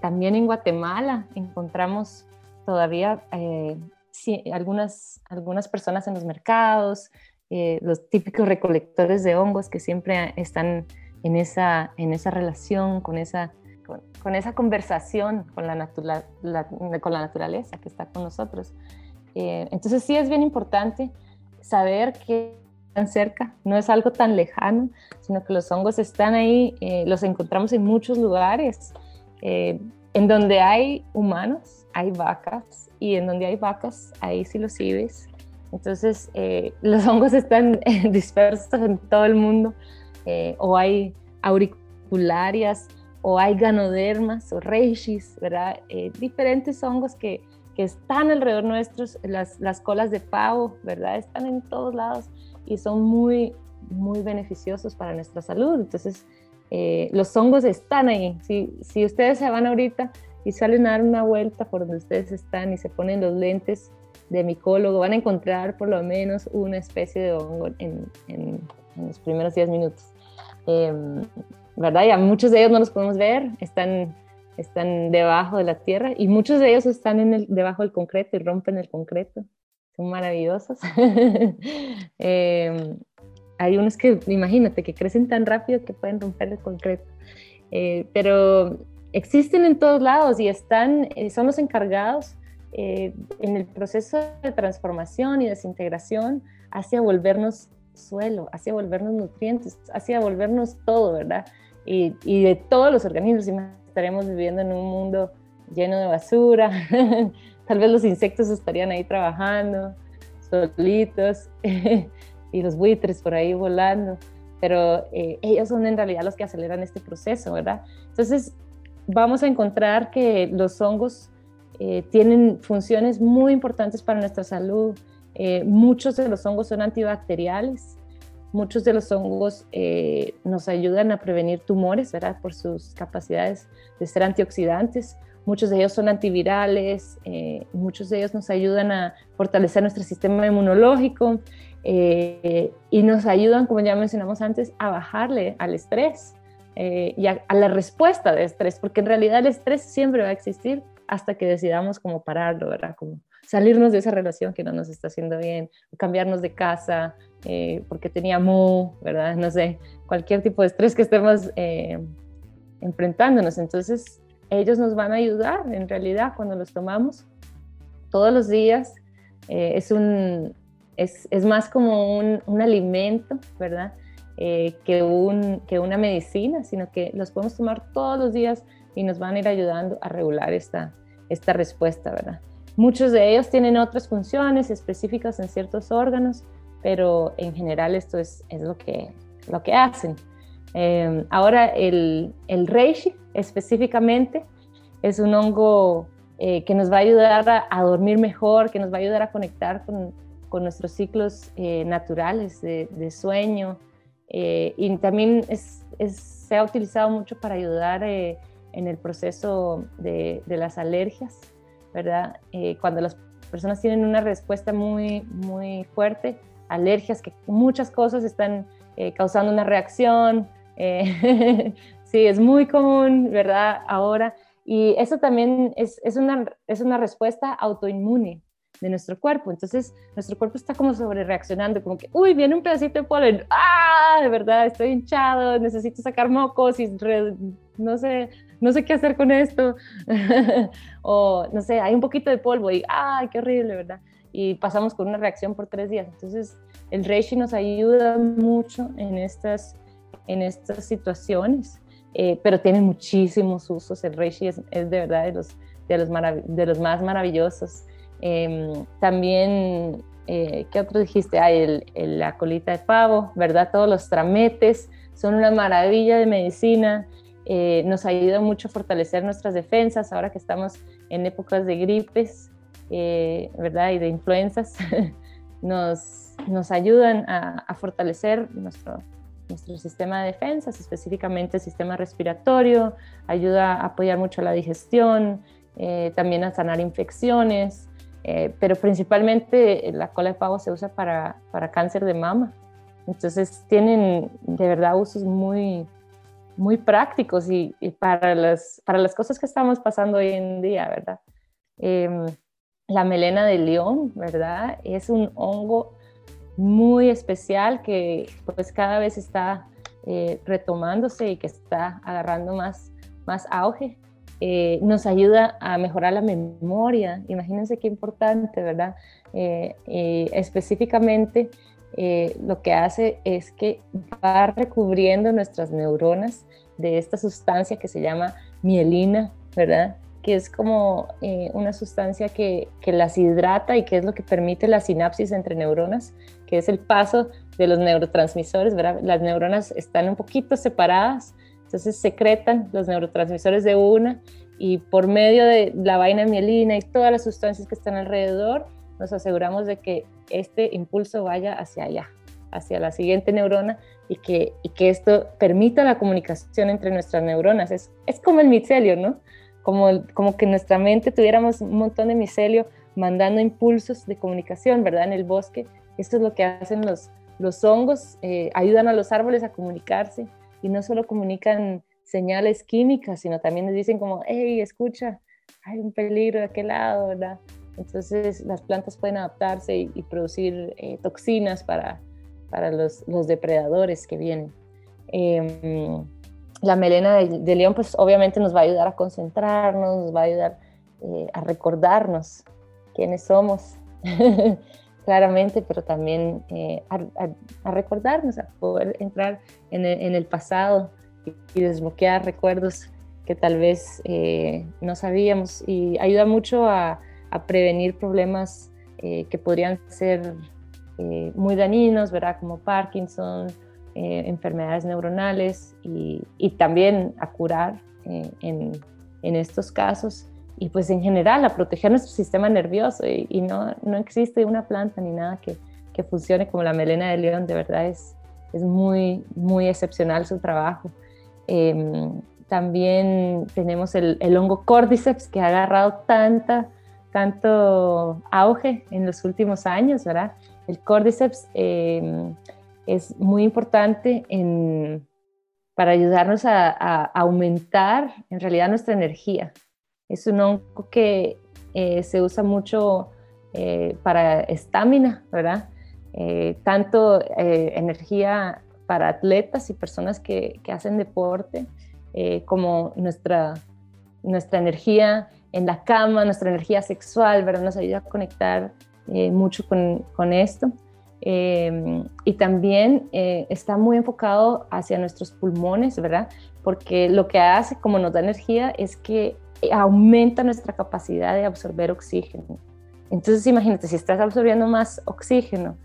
también en Guatemala encontramos todavía algunas, algunas personas en los mercados, eh, los típicos recolectores de hongos que siempre están en esa, en esa relación, con esa, con, esa conversación con la, con la naturaleza que está con nosotros. Eh, entonces sí es bien importante saber que están cerca, no es algo tan lejano, sino que los hongos están ahí, eh, los encontramos en muchos lugares. en donde hay humanos, hay vacas, y en donde hay vacas, hay psilocibes, entonces, eh, los hongos están dispersos en todo el mundo, eh, o hay auricularias, o hay ganodermas, o reishi, ¿verdad? Eh, diferentes hongos que, que, están alrededor nuestros, las, las, colas de pavo, ¿verdad? Están en todos lados y son muy, muy beneficiosos para nuestra salud. Entonces, los hongos están ahí. Si, si ustedes se van ahorita y salen a dar una vuelta por donde ustedes están y se ponen los lentes, de micólogo, van a encontrar por lo menos una especie de hongo en, en, los primeros 10 minutos. Em, ¿Verdad? Y a muchos de ellos no los podemos ver, están, están debajo de la tierra y muchos de ellos están en el, debajo del concreto y rompen el concreto. Son maravillosos. Em, hay unos que, imagínate, que crecen tan rápido que pueden romper el concreto. Eh, pero existen en todos lados y están, eh, son los encargados eh, en el proceso de transformación y desintegración hacia volvernos suelo, hacia volvernos nutrientes, hacia volvernos todo, ¿verdad? Y, de todos los organismos, estaremos viviendo en un mundo lleno de basura, tal vez los insectos estarían ahí trabajando, solitos, y los buitres por ahí volando, pero eh, ellos son en realidad los que aceleran este proceso, ¿verdad? Entonces, vamos a encontrar que los hongos eh, tienen funciones muy importantes para nuestra salud. Eh, muchos de los hongos son antibacteriales, muchos de los hongos eh, nos ayudan a prevenir tumores, ¿verdad? Por sus capacidades de ser antioxidantes. Muchos de ellos son antivirales, muchos de ellos nos ayudan a fortalecer nuestro sistema inmunológico y nos ayudan, como ya mencionamos antes, a bajarle al estrés y a, la respuesta de estrés, porque en realidad el estrés siempre va a existir, hasta que decidamos como pararlo, ¿verdad? Como salirnos de esa relación que no nos está haciendo bien, cambiarnos de casa eh, porque tenía mu, ¿verdad? No sé, cualquier tipo de estrés que estemos eh, enfrentándonos. Entonces, ellos nos van a ayudar en realidad cuando los tomamos todos los días. Eh, es, un, es, es, más como un, un alimento, ¿verdad? Que, un, que una medicina, sino que los podemos tomar todos los días y nos van a ir ayudando a regular esta, esta respuesta, ¿verdad? Muchos de ellos tienen otras funciones específicas en ciertos órganos, pero en general esto es, es lo, que, lo que hacen. Em, ahora, el, el reishi específicamente es un hongo eh, que nos va a ayudar a, dormir mejor, que nos va a ayudar a conectar con, con nuestros ciclos eh, naturales de sueño. Eh, y también es, se ha utilizado mucho para ayudar en el proceso de, las alergias, ¿verdad? Eh, cuando las personas tienen una respuesta muy, muy fuerte, alergias, que muchas cosas están eh, causando una reacción. Eh, sí, es muy común, ¿verdad? Ahora. Y eso también es, es, una, es una respuesta autoinmune de nuestro cuerpo. Entonces, nuestro cuerpo está como sobre reaccionando, como que, uy, viene un pedacito de polen, ah, de verdad, estoy hinchado, necesito sacar mocos y no sé, no sé qué hacer con esto, o no sé, hay un poquito de polvo y, ¡ay, qué horrible, ¿verdad? Y pasamos con una reacción por tres días. Entonces, el reishi nos ayuda mucho en estas, en estas situaciones, eh, pero tiene muchísimos usos. El reishi es, de verdad de los, de los, de los más maravillosos. Em, también, eh, ¿qué otro dijiste? Hay el, la colita de pavo, ¿verdad? Todos los trametes son una maravilla de medicina. Eh, nos ayuda mucho a fortalecer nuestras defensas ahora que estamos en épocas de gripes, eh, ¿verdad? Y de influencias nos, nos ayudan a, fortalecer nuestro, nuestro sistema de defensas, específicamente el sistema respiratorio, ayuda a apoyar mucho la digestión, eh, también a sanar infecciones, pero principalmente la cola de pavo se usa para, para cáncer de mama. Entonces tienen de verdad usos muy, muy prácticos y, para, las, para las cosas que estamos pasando hoy en día, ¿verdad? Em, la melena de león, ¿verdad? Es un hongo muy especial que pues cada vez está eh, retomándose y que está agarrando más, más auge. Eh, nos ayuda a mejorar la memoria. Imagínense qué importante, ¿verdad? Eh, específicamente lo que hace es que va recubriendo nuestras neuronas de esta sustancia que se llama mielina, ¿verdad? que es como eh, una sustancia que, que, las hidrata y que es lo que permite la sinapsis entre neuronas, que es el paso de los neurotransmisores, ¿verdad? Las neuronas están un poquito separadas, entonces secretan los neurotransmisores de una y por medio de la vaina mielina y todas las sustancias que están alrededor, nos aseguramos de que este impulso vaya hacia allá, hacia la siguiente neurona y que, y que esto permita la comunicación entre nuestras neuronas. Es, es como el micelio, ¿no? como, como que nuestra mente tuviéramos un montón de micelio mandando impulsos de comunicación, ¿verdad? En el bosque. Esto es lo que hacen los, los hongos, eh, ayudan a los árboles a comunicarse y no solo comunican señales químicas, sino también les dicen como, hey, escucha, hay un peligro de aquel lado, ¿verdad? Entonces las plantas pueden adaptarse y, producir eh, toxinas para, para los, los, depredadores que vienen. Eh, la melena de, león pues obviamente nos va a ayudar a concentrarnos, nos va a ayudar eh, a recordarnos quiénes somos, claramente, pero también eh, a, recordarnos, a poder entrar en el, pasado y, desbloquear recuerdos que tal vez eh, no sabíamos y ayuda mucho a, prevenir problemas que podrían ser muy dañinos, ¿verdad? Como Parkinson, eh, enfermedades neuronales y, también a curar eh, en, estos casos y pues en general a proteger nuestro sistema nervioso y, no, no, existe una planta ni nada que, que, funcione como la melena de león, de verdad es, es muy, muy excepcional su trabajo. Em, también tenemos el, el, hongo cordyceps que ha agarrado tanta, tanto auge en los últimos años, ¿verdad? El cordyceps eh, es muy importante para ayudarnos a, aumentar en realidad nuestra energía. Es un hongo que eh, se usa mucho eh, para estamina, ¿verdad? Eh, tanto energía para atletas y personas que, hacen deporte, como nuestra, nuestra energía en la cama, nuestra energía sexual, ¿verdad? Nos ayuda a conectar mucho con, con esto. Em, y también eh, está muy enfocado hacia nuestros pulmones, ¿verdad? Porque lo que hace, como nos da energía, es que aumenta nuestra capacidad de absorber oxígeno. Entonces, imagínate, si estás absorbiendo más oxígeno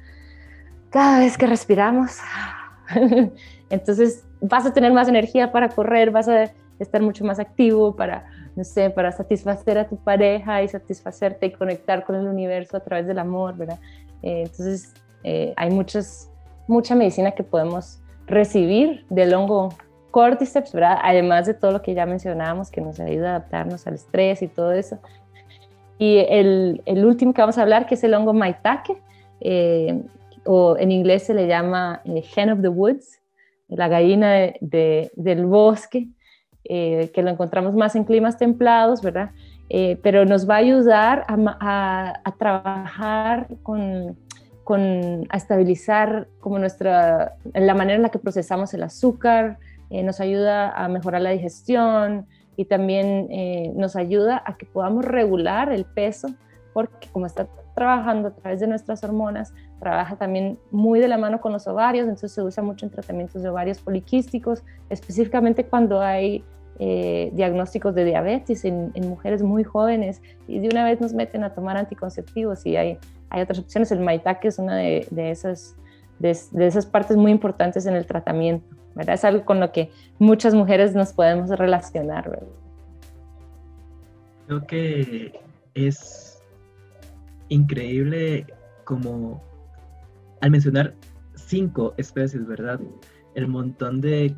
cada vez que respiramos, entonces vas a tener más energía para correr, vas a estar mucho más activo para, no sé, para satisfacer a tu pareja y satisfacerte y conectar con el universo a través del amor, ¿verdad? Eh, entonces, eh, hay muchas, mucha medicina que podemos recibir del hongo cordyceps, ¿verdad? Además de todo lo que ya mencionábamos, que nos ayuda a adaptarnos al estrés y todo eso. Y el, el último que vamos a hablar, que es el hongo maitake, eh, o en inglés se le llama eh, hen of the woods, la gallina de, del bosque, que lo encontramos más en climas templados, ¿verdad? pero nos va a ayudar a, a, a trabajar con con, a estabilizar como nuestra, la manera en la que procesamos el azúcar, eh, nos ayuda a mejorar la digestión y también eh, nos ayuda a que podamos regular el peso, porque como está trabajando a través de nuestras hormonas, trabaja también muy de la mano con los ovarios, entonces se usa mucho en tratamientos de ovarios poliquísticos, específicamente cuando hay eh, diagnósticos de diabetes en, mujeres muy jóvenes y de una vez nos meten a tomar anticonceptivos y hay hay otras opciones. El maitake es una de, esas, de, esas partes muy importantes en el tratamiento. Es algo con lo que muchas mujeres nos podemos relacionar. Creo que es increíble como al mencionar cinco especies, ¿verdad? El montón de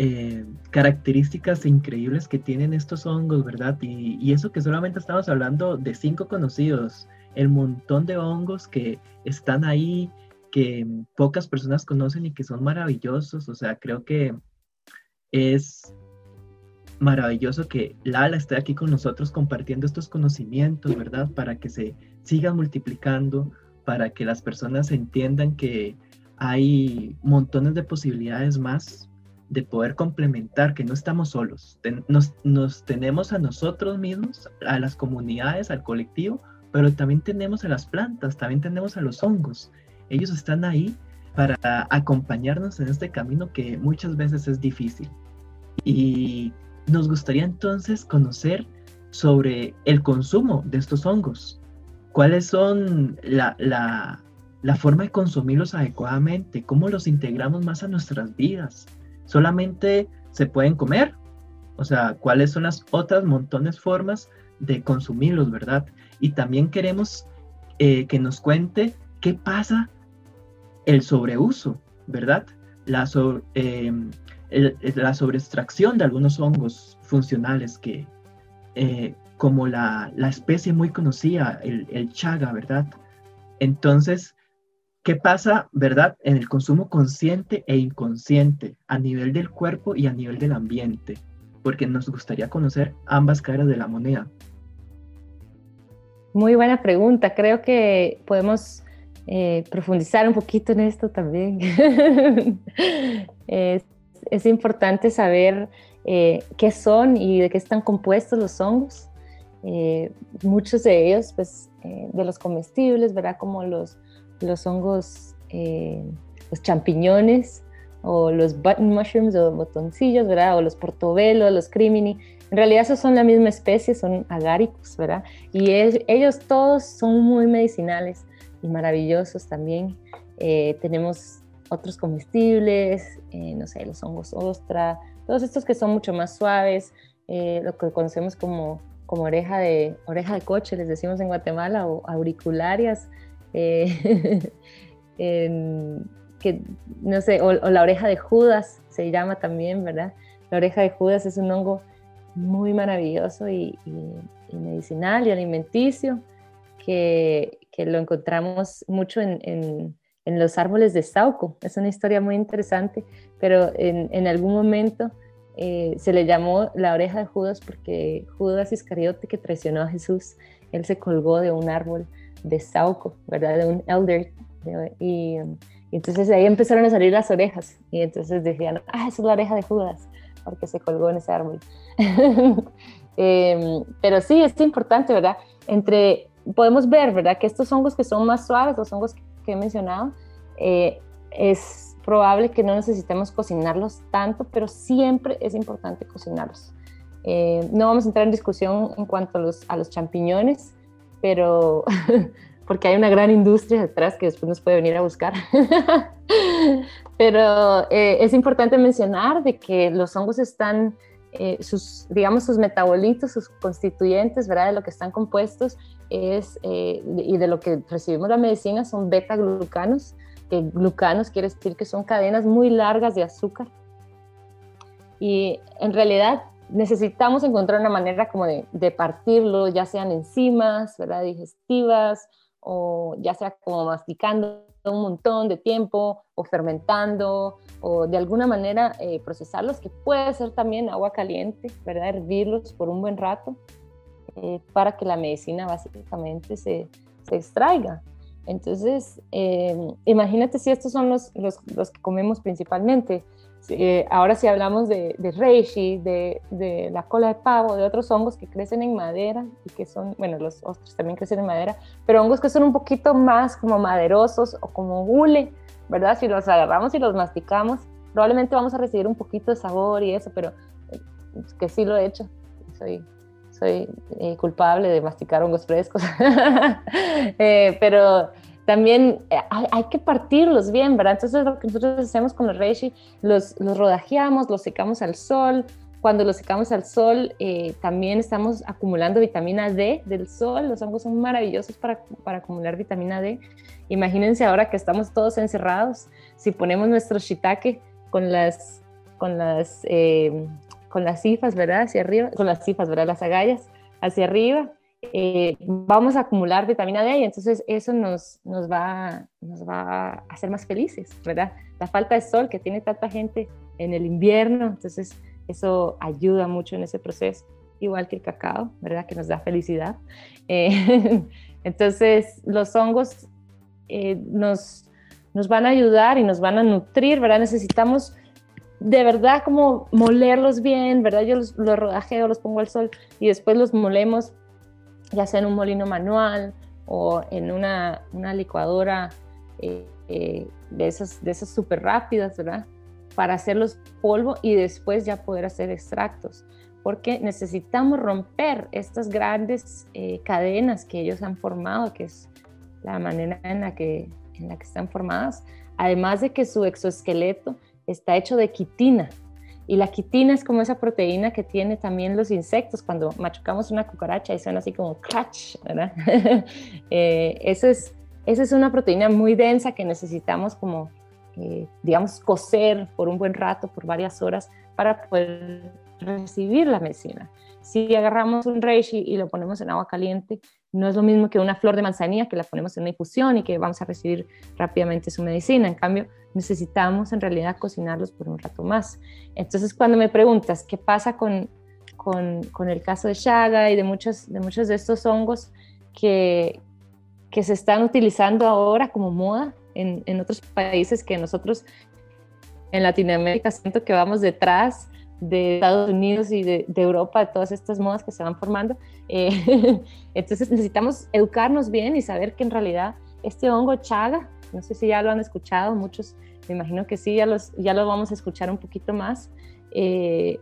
eh, características increíbles que tienen estos hongos, ¿verdad? Y, eso que solamente estamos hablando de cinco conocidos el montón de hongos que están ahí, que pocas personas conocen y que son maravillosos. O sea, creo que es maravilloso que Lala esté aquí con nosotros compartiendo estos conocimientos, ¿verdad? Para que se sigan multiplicando, para que las personas entiendan que hay montones de posibilidades más de poder complementar, que no estamos solos. nos, nos tenemos a nosotros mismos, a las comunidades, al colectivo, pero también tenemos a las plantas, también tenemos a los hongos. Ellos están ahí para acompañarnos en este camino que muchas veces es difícil. Y nos gustaría entonces conocer sobre el consumo de estos hongos. ¿Cuáles son la, la, la forma de consumirlos adecuadamente? ¿Cómo los integramos más a nuestras vidas? ¿Solamente se pueden comer? O sea, ¿cuáles son las otras montones formas de consumirlos, verdad? Y también queremos eh, que nos cuente qué pasa el sobreuso, ¿verdad? La, eh, la sobreextracción de algunos hongos funcionales que, eh, como la, especie muy conocida, el, chaga, ¿verdad? Entonces, ¿qué pasa, verdad, en el consumo consciente e inconsciente a nivel del cuerpo y a nivel del ambiente? Porque nos gustaría conocer ambas caras de la moneda. Muy buena pregunta. Creo que podemos eh, profundizar un poquito en esto también. es, es, importante saber eh, qué son y de qué están compuestos los hongos. Eh, muchos de ellos, pues, de los comestibles, ¿verdad? Como los, los hongos, los champiñones o los button mushrooms o botoncillos, ¿verdad? O los portobello, los crimini. En realidad esos son la misma especie, son agáricos, ¿verdad? Y ellos todos son muy medicinales y maravillosos también. Eh, tenemos otros comestibles, eh, no sé, los hongos ostra, todos estos que son mucho más suaves, eh, lo que conocemos como, como oreja, de, oreja de coche, les decimos en Guatemala, o auricularias, que, no sé, o, la oreja de Judas se llama también, ¿verdad? La oreja de Judas es un hongo muy maravilloso y, y medicinal y alimenticio que, que lo encontramos mucho en, en, los árboles de Sauco. Es una historia muy interesante, pero en, en algún momento eh, se le llamó la oreja de Judas porque Judas Iscariote que traicionó a Jesús, él se colgó de un árbol de Sauco, ¿verdad? De un elder. y, entonces ahí empezaron a salir las orejas y entonces decían, ah, esa es la oreja de Judas, porque se colgó en ese árbol. Em, pero sí, es importante, ¿verdad? Entre podemos ver, ¿verdad? Que estos hongos que son más suaves, los hongos que, he mencionado, eh, es probable que no necesitemos cocinarlos tanto, pero siempre es importante cocinarlos. Eh, no vamos a entrar en discusión en cuanto a los, a los champiñones, pero porque hay una gran industria detrás que después nos puede venir a buscar. pero eh, es importante mencionar de que los hongos están, sus, digamos, sus metabolitos, sus constituyentes, ¿verdad? De lo que están compuestos, eh, y de lo que recibimos la medicina son beta-glucanos, que glucanos quiere decir que son cadenas muy largas de azúcar. Y en realidad necesitamos encontrar una manera como de, de partirlo, ya sean enzimas, ¿verdad? digestivas, o ya sea como masticando un montón de tiempo, o fermentando, o de alguna manera eh, procesarlos, que puede ser también agua caliente, ¿verdad? Hervirlos por un buen rato eh, para que la medicina básicamente se, se extraiga. Entonces, eh, imagínate si estos son los, los, los que comemos principalmente. Eh, ahora si hablamos de, de reishi, de, de, la cola de pavo, de otros hongos que crecen en madera y que son, bueno, los ostros también crecen en madera, pero hongos que son un poquito más como maderosos o como hule, ¿verdad? Si los agarramos y los masticamos, probablemente vamos a recibir un poquito de sabor y eso, pero que sí lo he hecho. Soy soy eh, culpable de masticar hongos frescos, eh, pero también eh, hay, que partirlos bien, ¿verdad? Entonces lo que nosotros hacemos con los reishi, los, los rodajeamos, los secamos al sol. Cuando los secamos al sol, también estamos acumulando vitamina D del sol. Los hongos son maravillosos para, para acumular vitamina D. Imagínense ahora que estamos todos encerrados, si ponemos nuestro shiitake con las, con las con las cifas, ¿verdad? Hacia arriba, con las cifas, ¿verdad? Las agallas hacia arriba, eh, vamos a acumular vitamina D y entonces eso nos, nos, va, nos va a hacer más felices, ¿verdad? La falta de sol que tiene tanta gente en el invierno, entonces Eso ayuda mucho en ese proceso, igual que el cacao, ¿verdad? Que nos da felicidad. Eh, entonces, los hongos eh, nos, nos van a ayudar y nos van a nutrir, ¿verdad? Necesitamos de verdad como molerlos bien, ¿verdad? Yo los, los rodajeo, los pongo al sol y después los molemos, ya sea en un molino manual o en una, una licuadora eh, eh, de esas, de esas súper rápidas, ¿verdad? Para hacerlos polvo y después ya poder hacer extractos, porque necesitamos romper estas grandes eh, cadenas que ellos han formado, que es la manera en la, que, en la que están formadas, además de que su exoesqueleto está hecho de quitina. Y la quitina es como esa proteína que tiene también los insectos. Cuando machucamos una cucaracha y suena así como crunch, ¿verdad? eh, eso es, esa es una proteína muy densa que necesitamos como, eh, digamos, cocer por un buen rato, por varias horas, para poder recibir la medicina. Si agarramos un reishi y lo ponemos en agua caliente, no es lo mismo que una flor de manzanilla que la ponemos en una infusión y que vamos a recibir rápidamente su medicina. En cambio, necesitamos en realidad cocinarlos por un rato más. Entonces, cuando me preguntas qué pasa con, con, con el caso de Chaga y de muchos, de muchos de estos hongos que, que se están utilizando ahora como moda en, en otros países que nosotros en Latinoamérica siento que vamos detrás de Estados Unidos y de, Europa, de todas estas modas que se van formando. Eh, entonces necesitamos educarnos bien y saber que en realidad este hongo chaga, no sé si ya lo han escuchado, muchos me imagino que sí, ya, los, ya lo vamos a escuchar un poquito más. Eh,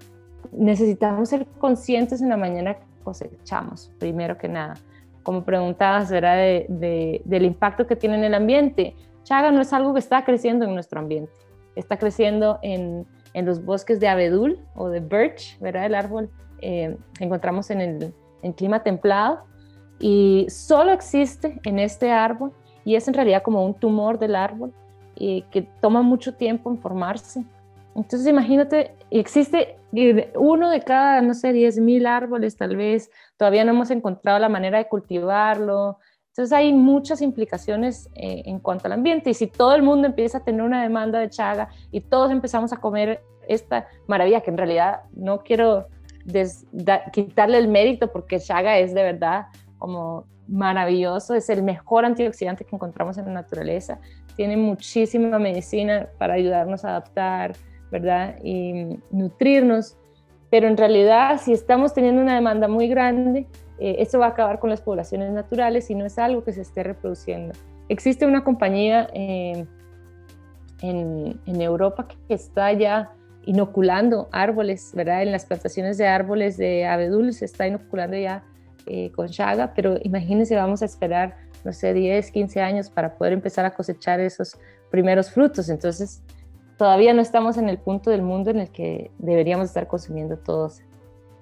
necesitamos ser conscientes en la mañana que cosechamos, primero que nada. Como preguntabas, ¿verdad? De, del impacto que tiene en el ambiente. Chaga no es algo que está creciendo en nuestro ambiente, está creciendo en, en los bosques de abedul o de birch, ¿verdad? El árbol eh, que encontramos en el en clima templado y solo existe en este árbol y es en realidad como un tumor del árbol y que toma mucho tiempo en formarse. Entonces imagínate, existe uno de cada, no sé, 10 mil árboles tal vez, todavía no hemos encontrado la manera de cultivarlo, entonces hay muchas implicaciones eh, en cuanto al ambiente y si todo el mundo empieza a tener una demanda de chaga y todos empezamos a comer esta maravilla que en realidad no quiero quitarle el mérito porque chaga es de verdad como maravilloso, es el mejor antioxidante que encontramos en la naturaleza, tiene muchísima medicina para ayudarnos a adaptar, ¿verdad? Y nutrirnos, pero en realidad si estamos teniendo una demanda muy grande, eh, esto va a acabar con las poblaciones naturales y no es algo que se esté reproduciendo. Existe una compañía eh, en, en, Europa que está ya inoculando árboles, ¿verdad? En las plantaciones de árboles de abedul se está inoculando ya eh, con chaga, pero imagínense, vamos a esperar, no sé, 10, 15 años para poder empezar a cosechar esos primeros frutos. Entonces, todavía no estamos en el punto del mundo en el que deberíamos estar consumiendo todos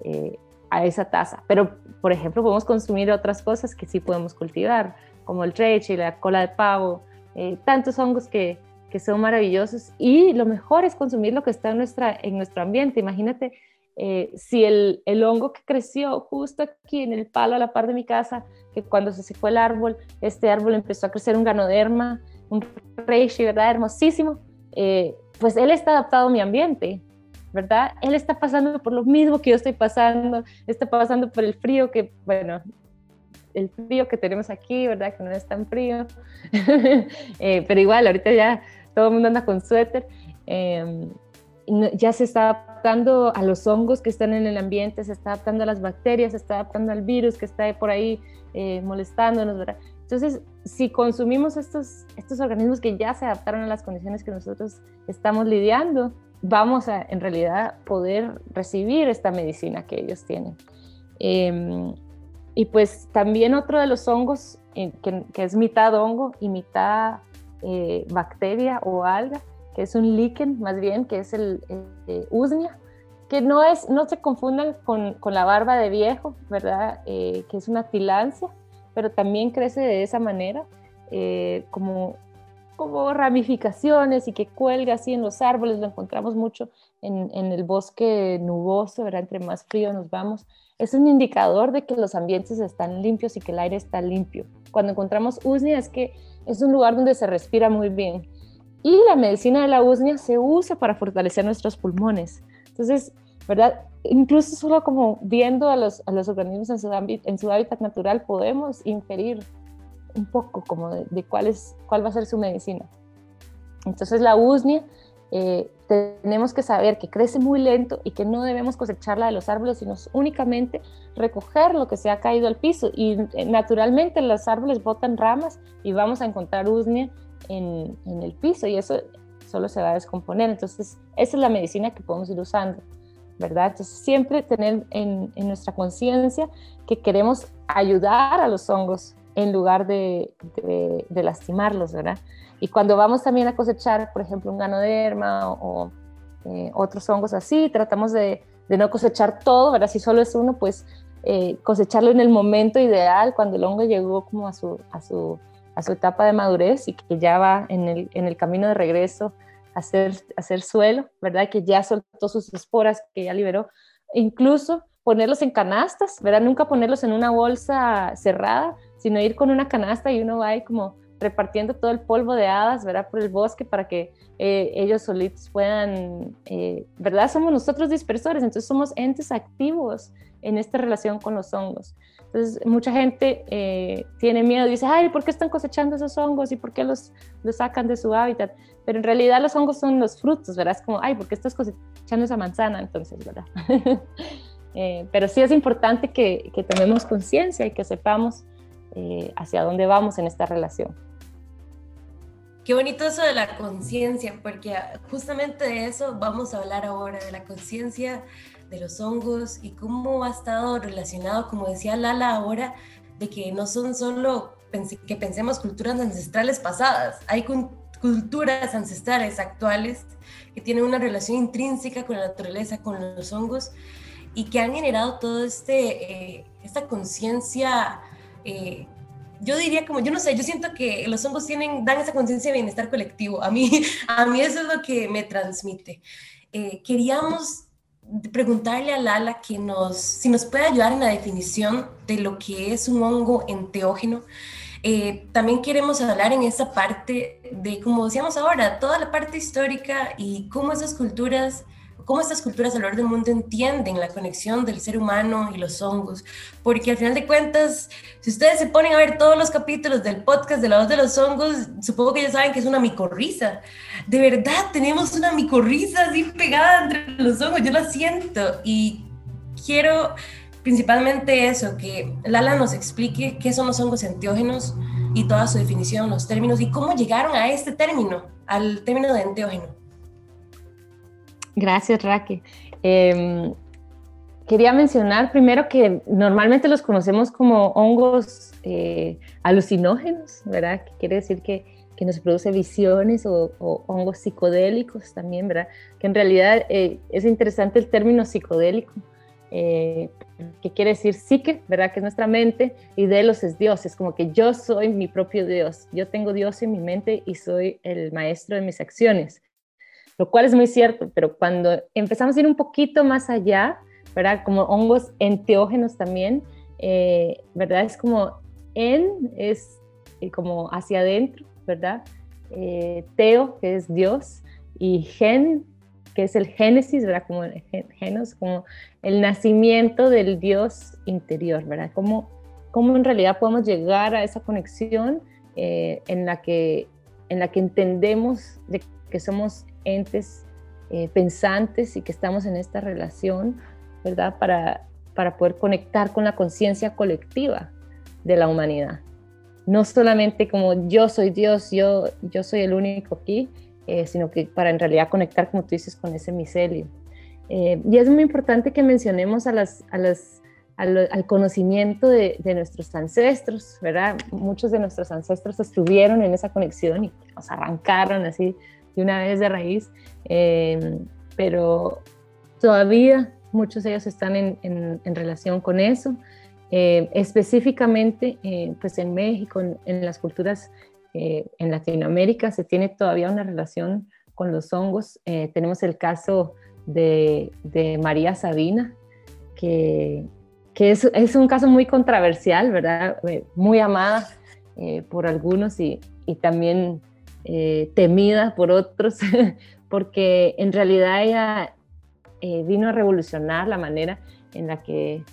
eh, a esa tasa. Pero, por ejemplo, podemos consumir otras cosas que sí podemos cultivar, como el y la cola de pavo, eh, tantos hongos que, que, son maravillosos. Y lo mejor es consumir lo que está en, nuestra, en nuestro ambiente. Imagínate eh, si el, el, hongo que creció justo aquí en el palo a la par de mi casa, que cuando se secó el árbol, este árbol empezó a crecer un ganoderma, un reishi, ¿verdad? Hermosísimo. Eh, pues él está adaptado a mi ambiente. ¿verdad? Él está pasando por lo mismo que yo estoy pasando, está pasando por el frío que, bueno, el frío que tenemos aquí, ¿verdad? Que no es tan frío, eh, pero igual, ahorita ya todo el mundo anda con suéter. Em, ya se está adaptando a los hongos que están en el ambiente, se está adaptando a las bacterias, se está adaptando al virus que está por ahí eh, molestándonos, ¿verdad? Entonces, si consumimos estos, estos organismos que ya se adaptaron a las condiciones que nosotros estamos lidiando, vamos a en realidad poder recibir esta medicina que ellos tienen. Em, y pues también otro de los hongos, eh, que, es mitad hongo y mitad eh, bacteria o alga, que es un líquen más bien, que es el, usnia, que no, es, no se confundan con, con la barba de viejo, ¿verdad? Eh, que es una tilancia, pero también crece de esa manera, como como ramificaciones y que cuelga así en los árboles, lo encontramos mucho en, el bosque nuboso, ¿verdad? entre más frío nos vamos. Es un indicador de que los ambientes están limpios y que el aire está limpio. Cuando encontramos usnia es que es un lugar donde se respira muy bien. Y la medicina de la usnia se usa para fortalecer nuestros pulmones. Entonces, ¿verdad? Incluso solo como viendo a los, a los organismos en su, hábitat natural podemos inferir un poco como de, cuál, es, cuál va a ser su medicina. Entonces la usnia eh, tenemos que saber que crece muy lento y que no debemos cosecharla de los árboles, sino únicamente recoger lo que se ha caído al piso. Y eh, naturalmente los árboles botan ramas y vamos a encontrar usnia en, en el piso y eso solo se va a descomponer. Entonces, esa es la medicina que podemos ir usando, ¿verdad? Entonces, siempre tener en, en nuestra conciencia que queremos ayudar a los hongos en lugar de, de, lastimarlos, ¿verdad? Y cuando vamos también a cosechar, por ejemplo, un ganoderma o, eh, otros hongos así, tratamos de, de, no cosechar todo, ¿verdad? Si solo es uno, pues eh, cosecharlo en el momento ideal, cuando el hongo llegó como a su, a su, a su etapa de madurez y que ya va en el, en el camino de regreso a hacer, a hacer suelo, ¿verdad? Que ya soltó sus esporas, que ya liberó. incluso ponerlos en canastas, ¿verdad? Nunca ponerlos en una bolsa cerrada, sino ir con una canasta y uno va ahí como repartiendo todo el polvo de hadas, ¿verdad? Por el bosque para que eh, ellos solitos puedan, eh, ¿verdad? Somos nosotros dispersores, entonces somos entes activos en esta relación con los hongos. Entonces, mucha gente eh, tiene miedo, dice, ay, ¿por qué están cosechando esos hongos y por qué los, los sacan de su hábitat? Pero en realidad los hongos son los frutos, ¿verdad? Es como, ay, ¿por qué estás cosechando esa manzana? Entonces, ¿verdad? pero sí es importante que, que tomemos conciencia y que sepamos eh, hacia dónde vamos en esta relación. Qué bonito eso de la conciencia, porque justamente de eso vamos a hablar ahora, de la conciencia de los hongos y cómo ha estado relacionado, como decía Lala ahora, de que no son solo que pensemos culturas ancestrales pasadas, hay culturas ancestrales actuales que tienen una relación intrínseca con la naturaleza, con los hongos y que han generado todo este, eh, esta conciencia eh, yo diría como, yo no sé, yo siento que los hongos tienen, dan esa conciencia de bienestar colectivo. A mí, a mí eso es lo que me transmite. Eh, queríamos preguntarle a Lala que nos, si nos puede ayudar en la definición de lo que es un hongo enteógeno. Eh, también queremos hablar en esa parte de, como decíamos ahora, toda la parte histórica y cómo esas culturas cómo estas culturas alrededor del mundo entienden la conexión del ser humano y los hongos, porque al final de cuentas, si ustedes se ponen a ver todos los capítulos del podcast de la voz de los hongos, supongo que ya saben que es una micorrisa. De verdad, tenemos una micorrisa así pegada entre los hongos, yo la siento y quiero principalmente eso, que Lala nos explique qué son los hongos enteógenos y toda su definición, los términos y cómo llegaron a este término, al término de enteógeno. Gracias, Raque. Em, quería mencionar primero que normalmente los conocemos como hongos eh, alucinógenos, ¿verdad? Que quiere decir que, que nos produce visiones o, hongos psicodélicos también, ¿verdad? Que en realidad eh, es interesante el término psicodélico, eh, que quiere decir psique, ¿verdad? Que es nuestra mente y delos es Dios, es como que yo soy mi propio Dios, yo tengo Dios en mi mente y soy el maestro de mis acciones lo cual es muy cierto, pero cuando empezamos a ir un poquito más allá, ¿verdad? Como hongos enteógenos también, eh, ¿verdad? Es como en, es eh, como hacia adentro, ¿verdad? Eh, teo, que es Dios, y gen, que es el génesis, ¿verdad? Como genos, como el nacimiento del Dios interior, ¿verdad? Como cómo en realidad podemos llegar a esa conexión en, la que, en la que entendemos de que somos entes eh, pensantes y que estamos en esta relación, ¿verdad? Para, para poder conectar con la conciencia colectiva de la humanidad. No solamente como yo soy Dios, yo, yo soy el único aquí, eh, sino que para en realidad conectar, como tú dices, con ese micelio. Eh, y es muy importante que mencionemos a las, al, conocimiento de, de, nuestros ancestros, ¿verdad? Muchos de nuestros ancestros estuvieron en esa conexión y nos arrancaron así de una vez de raíz, eh, pero todavía muchos de ellos están en, relación con eso. Eh, específicamente, eh, pues en México, en, las culturas en Latinoamérica, se tiene todavía una relación con los hongos. tenemos el caso de, María Sabina, que, que es, un caso muy controversial, ¿verdad? muy amada por algunos y también eh, temida por otros, porque en realidad ella eh, vino a revolucionar la manera en la que,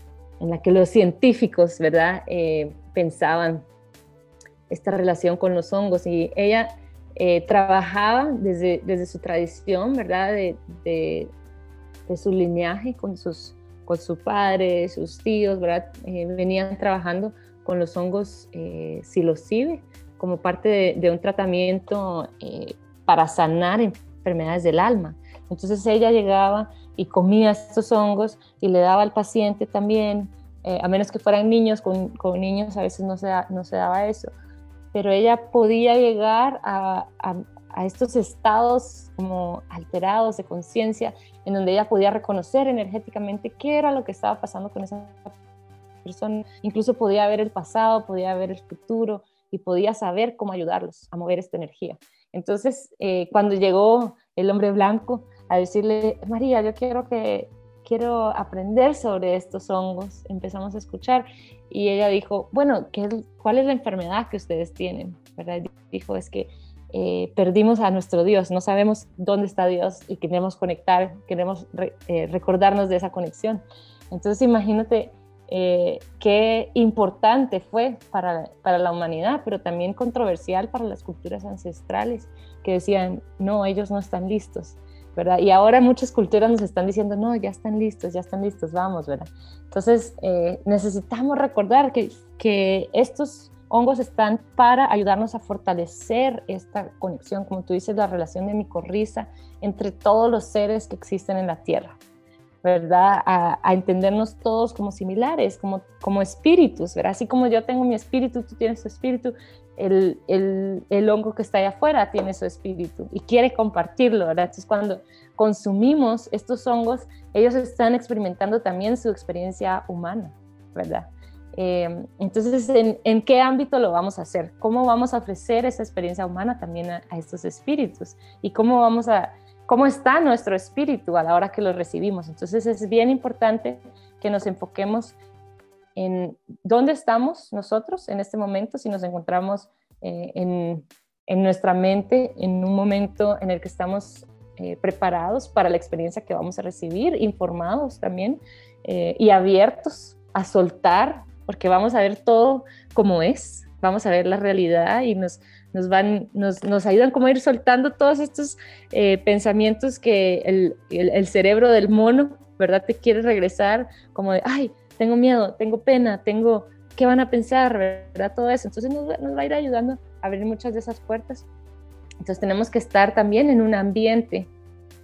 en la que los científicos, ¿verdad?, eh, pensaban esta relación con los hongos. Y ella eh, trabajaba desde, desde su tradición, ¿verdad?, de, de, su linaje con, sus, con su padre, sus tíos, ¿verdad?, venían trabajando con los hongos psilocibe como parte de, un tratamiento para sanar enfermedades del alma. Entonces ella llegaba y comía estos hongos y le daba al paciente también, eh, a menos que fueran niños, con, con, niños a veces no se, no se daba eso, pero ella podía llegar a, a, a estos estados como alterados de conciencia, en donde ella podía reconocer energéticamente qué era lo que estaba pasando con esa persona, incluso podía ver el pasado, podía ver el futuro y podía saber cómo ayudarlos a mover esta energía. Entonces, eh, cuando llegó el hombre blanco a decirle, María, yo quiero que quiero aprender sobre estos hongos, empezamos a escuchar y ella dijo, bueno, ¿qué, ¿cuál es la enfermedad que ustedes tienen? ¿verdad? Dijo, es que eh, perdimos a nuestro Dios, no sabemos dónde está Dios y queremos conectar, queremos eh, recordarnos de esa conexión. Entonces imagínate eh, qué importante fue para, para, la humanidad, pero también controversial para las culturas ancestrales, que decían, no, ellos no están listos, ¿verdad? Y ahora muchas culturas nos están diciendo, no, ya están listos, ya están listos, vamos, ¿verdad? Entonces, eh, necesitamos recordar que, que estos hongos están para ayudarnos a fortalecer esta conexión, como tú dices, la relación de micorriza entre todos los seres que existen en la Tierra. ¿Verdad? A, entendernos todos como similares, como, como espíritus, ¿verdad? Así como yo tengo mi espíritu, tú tienes tu espíritu, el, el, hongo que está allá afuera tiene su espíritu y quiere compartirlo, ¿verdad? Entonces cuando consumimos estos hongos, ellos están experimentando también su experiencia humana, ¿verdad? Eh, entonces, ¿en, ¿en, qué ámbito lo vamos a hacer? ¿Cómo vamos a ofrecer esa experiencia humana también a estos espíritus? ¿Y cómo vamos a cómo está nuestro espíritu a la hora que lo recibimos. Entonces es bien importante que nos enfoquemos en dónde estamos nosotros en este momento, si nos encontramos eh, en, nuestra mente, en un momento en el que estamos eh, preparados para la experiencia que vamos a recibir, informados también eh, y abiertos a soltar, porque vamos a ver todo como es, vamos a ver la realidad y nos, nos, van, nos, nos ayudan como a ir soltando todos estos eh, pensamientos que el, el, cerebro del mono, ¿verdad? Te quiere regresar como de, ay, tengo miedo, tengo pena, tengo, ¿qué van a pensar? ¿Verdad? Todo eso. Entonces nos, nos va a ir ayudando a abrir muchas de esas puertas. Entonces tenemos que estar también en un ambiente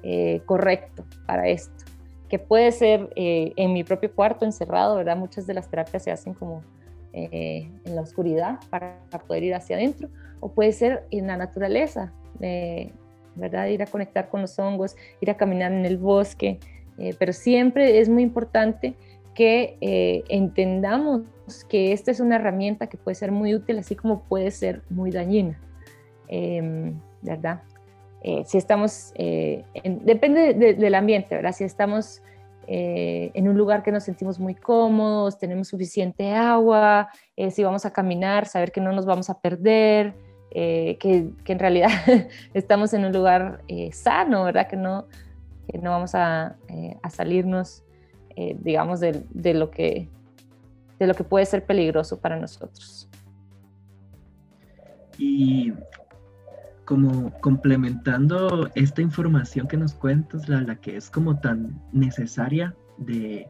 eh, correcto para esto, que puede ser eh, en mi propio cuarto encerrado, ¿verdad? Muchas de las terapias se hacen como en la oscuridad para poder ir hacia adentro, o puede ser en la naturaleza, eh, ¿verdad? Ir a conectar con los hongos, ir a caminar en el bosque, eh, pero siempre es muy importante que eh, entendamos que esta es una herramienta que puede ser muy útil, así como puede ser muy dañina, em, ¿verdad? si estamos, depende del ambiente, ¿verdad? Si estamos en un lugar que nos sentimos muy cómodos, tenemos suficiente agua, si vamos a caminar, saber que no nos vamos a perder, eh, que, en realidad estamos en un lugar eh, sano, ¿verdad? Que no, que no vamos a, eh, a salirnos, digamos, de, de, lo que, de lo que puede ser peligroso para nosotros. Y como complementando esta información que nos cuentas, la, la que es como tan necesaria de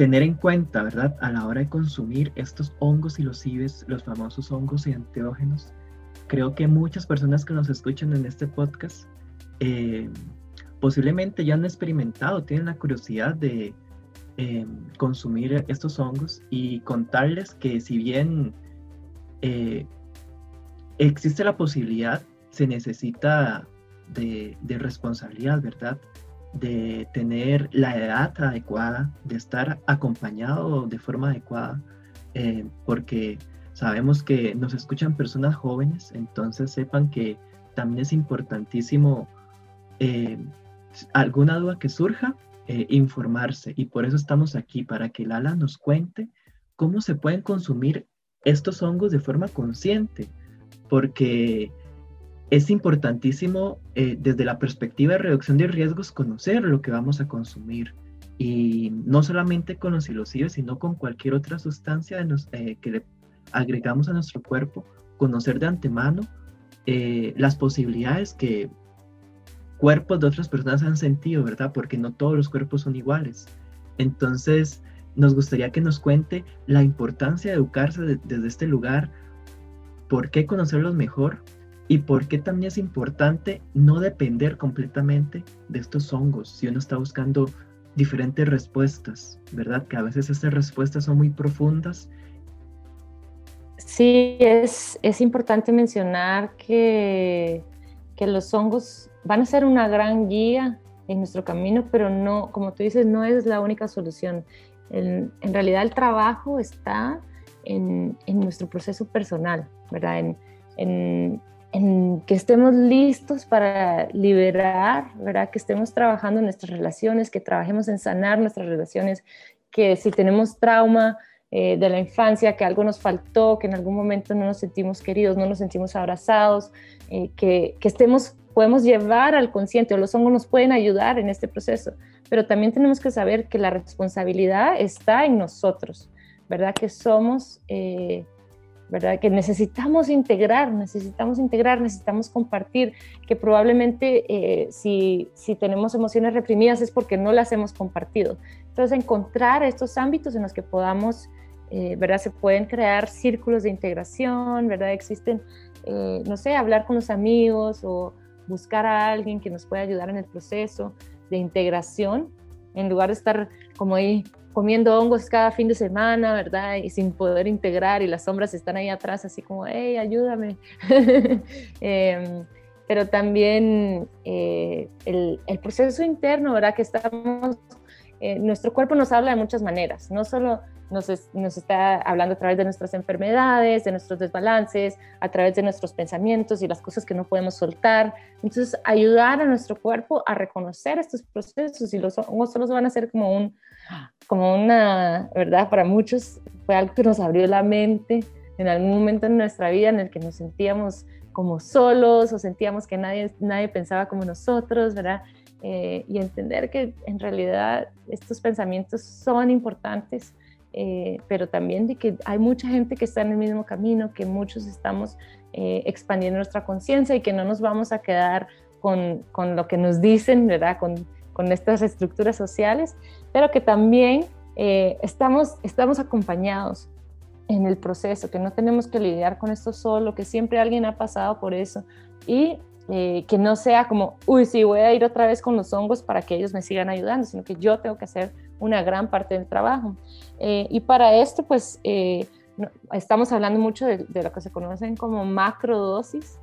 tener en cuenta, ¿verdad? A la hora de consumir estos hongos y los ibes, los famosos hongos y enteógenos, creo que muchas personas que nos escuchan en este podcast eh, posiblemente ya han experimentado, tienen la curiosidad de eh, consumir estos hongos y contarles que si bien eh, existe la posibilidad, se necesita de, de responsabilidad, ¿verdad? De tener la edad adecuada, de estar acompañado de forma adecuada, eh, porque sabemos que nos escuchan personas jóvenes, entonces sepan que también es importantísimo eh, alguna duda que surja, eh, informarse. Y por eso estamos aquí, para que Lala nos cuente cómo se pueden consumir estos hongos de forma consciente, porque es importantísimo eh, desde la perspectiva de reducción de riesgos conocer lo que vamos a consumir y no solamente con los psilocibes, sino con cualquier otra sustancia eh, que le agregamos a nuestro cuerpo, conocer de antemano eh, las posibilidades que cuerpos de otras personas han sentido, ¿verdad? Porque no todos los cuerpos son iguales. Entonces, nos gustaría que nos cuente la importancia de educarse desde este lugar, por qué conocerlos mejor y por qué también es importante no depender completamente de estos hongos si uno está buscando diferentes respuestas, ¿verdad? Que a veces estas respuestas son muy profundas. Sí, es, es importante mencionar que, que los hongos van a ser una gran guía en nuestro camino, pero no, como tú dices, no es la única solución. En, realidad el trabajo está en, en, nuestro proceso personal, ¿verdad? En, en que estemos listos para liberar, ¿verdad? Que estemos trabajando en nuestras relaciones, que trabajemos en sanar nuestras relaciones, que si tenemos trauma eh, de la infancia, que algo nos faltó, que en algún momento no nos sentimos queridos, no nos sentimos abrazados, eh, que, que estemos, podemos llevar al consciente, o los hongos nos pueden ayudar en este proceso, pero también tenemos que saber que la responsabilidad está en nosotros, ¿verdad? Que somos... Eh, ¿verdad? Que necesitamos integrar, necesitamos integrar, necesitamos compartir, que probablemente eh, si, si tenemos emociones reprimidas es porque no las hemos compartido. Entonces, encontrar estos ámbitos en los que podamos, eh, ¿verdad? Se pueden crear círculos de integración, ¿verdad? Existen, eh, no sé, hablar con los amigos o buscar a alguien que nos pueda ayudar en el proceso de integración, en lugar de estar como ahí comiendo hongos cada fin de semana, ¿verdad? Y sin poder integrar y las sombras están ahí atrás, así como, hey, ayúdame. Em, pero también eh, el, el, proceso interno, ¿verdad? Que estamos, eh, nuestro cuerpo nos habla de muchas maneras, no solo nos, está hablando a través de nuestras enfermedades, de nuestros desbalances, a través de nuestros pensamientos y las cosas que no podemos soltar. Entonces, ayudar a nuestro cuerpo a reconocer estos procesos y los solo van a ser como un, como una, ¿verdad? Para muchos fue algo que nos abrió la mente en algún momento en nuestra vida en el que nos sentíamos como solos o sentíamos que nadie, nadie pensaba como nosotros, ¿verdad? Eh, y entender que en realidad estos pensamientos son importantes eh, pero también de que hay mucha gente que está en el mismo camino, que muchos estamos eh, expandiendo nuestra conciencia y que no nos vamos a quedar con, con, lo que nos dicen, ¿verdad? Con, con estas estructuras sociales, pero que también estamos, estamos acompañados en el proceso, que no tenemos que lidiar con esto solo, que siempre alguien ha pasado por eso y que no sea como, uy, sí, voy a ir otra vez con los hongos para que ellos me sigan ayudando, sino que yo tengo que hacer una gran parte del trabajo. Eh, y para esto, pues, eh, estamos hablando mucho de, lo que se conocen como macrodosis,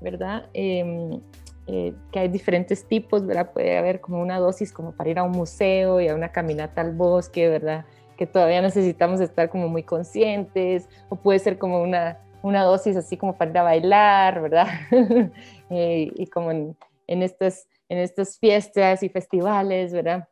¿verdad? Em, eh, que hay diferentes tipos, ¿verdad? Puede haber como una dosis como para ir a un museo y a una caminata al bosque, ¿verdad? Que todavía necesitamos estar como muy conscientes, o puede ser como una, una dosis así como para ir a bailar, ¿verdad? y como en, en, estas, en estas fiestas y festivales, ¿verdad?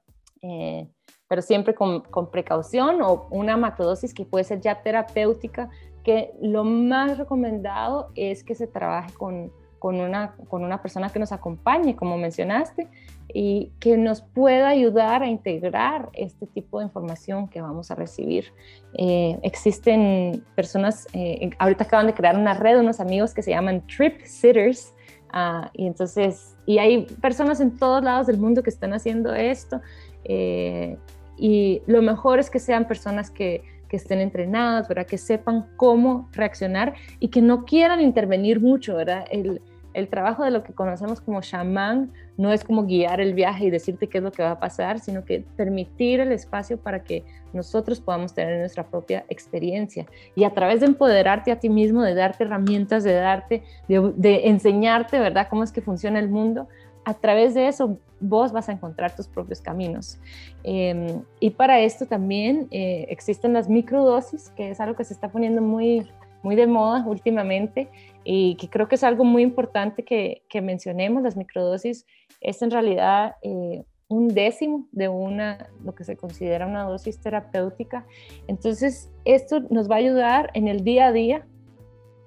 pero siempre con, precaución o una macrodosis que puede ser ya terapéutica, que lo más recomendado es que se trabaje con, con, una, con una persona que nos acompañe, como mencionaste, y que nos pueda ayudar a integrar este tipo de información que vamos a recibir. Eh, existen personas, eh, ahorita acaban de crear una red, unos amigos que se llaman Trip Sitters, uh, y entonces, y hay personas en todos lados del mundo que están haciendo esto. Eh, y lo mejor es que sean personas que, que estén entrenadas, ¿verdad? Que sepan cómo reaccionar y que no quieran intervenir mucho, ¿verdad? El, el trabajo de lo que conocemos como chamán no es como guiar el viaje y decirte qué es lo que va a pasar, sino que permitir el espacio para que nosotros podamos tener nuestra propia experiencia. Y a través de empoderarte a ti mismo, de darte herramientas, de darte, de, enseñarte, ¿verdad?, cómo es que funciona el mundo, a través de eso vos vas a encontrar tus propios caminos. Em, y para esto también eh, existen las microdosis, que es algo que se está poniendo muy, muy de moda últimamente y que creo que es algo muy importante que, que mencionemos. Las microdosis es en realidad eh, un décimo de una, lo que se considera una dosis terapéutica. Entonces, esto nos va a ayudar en el día a día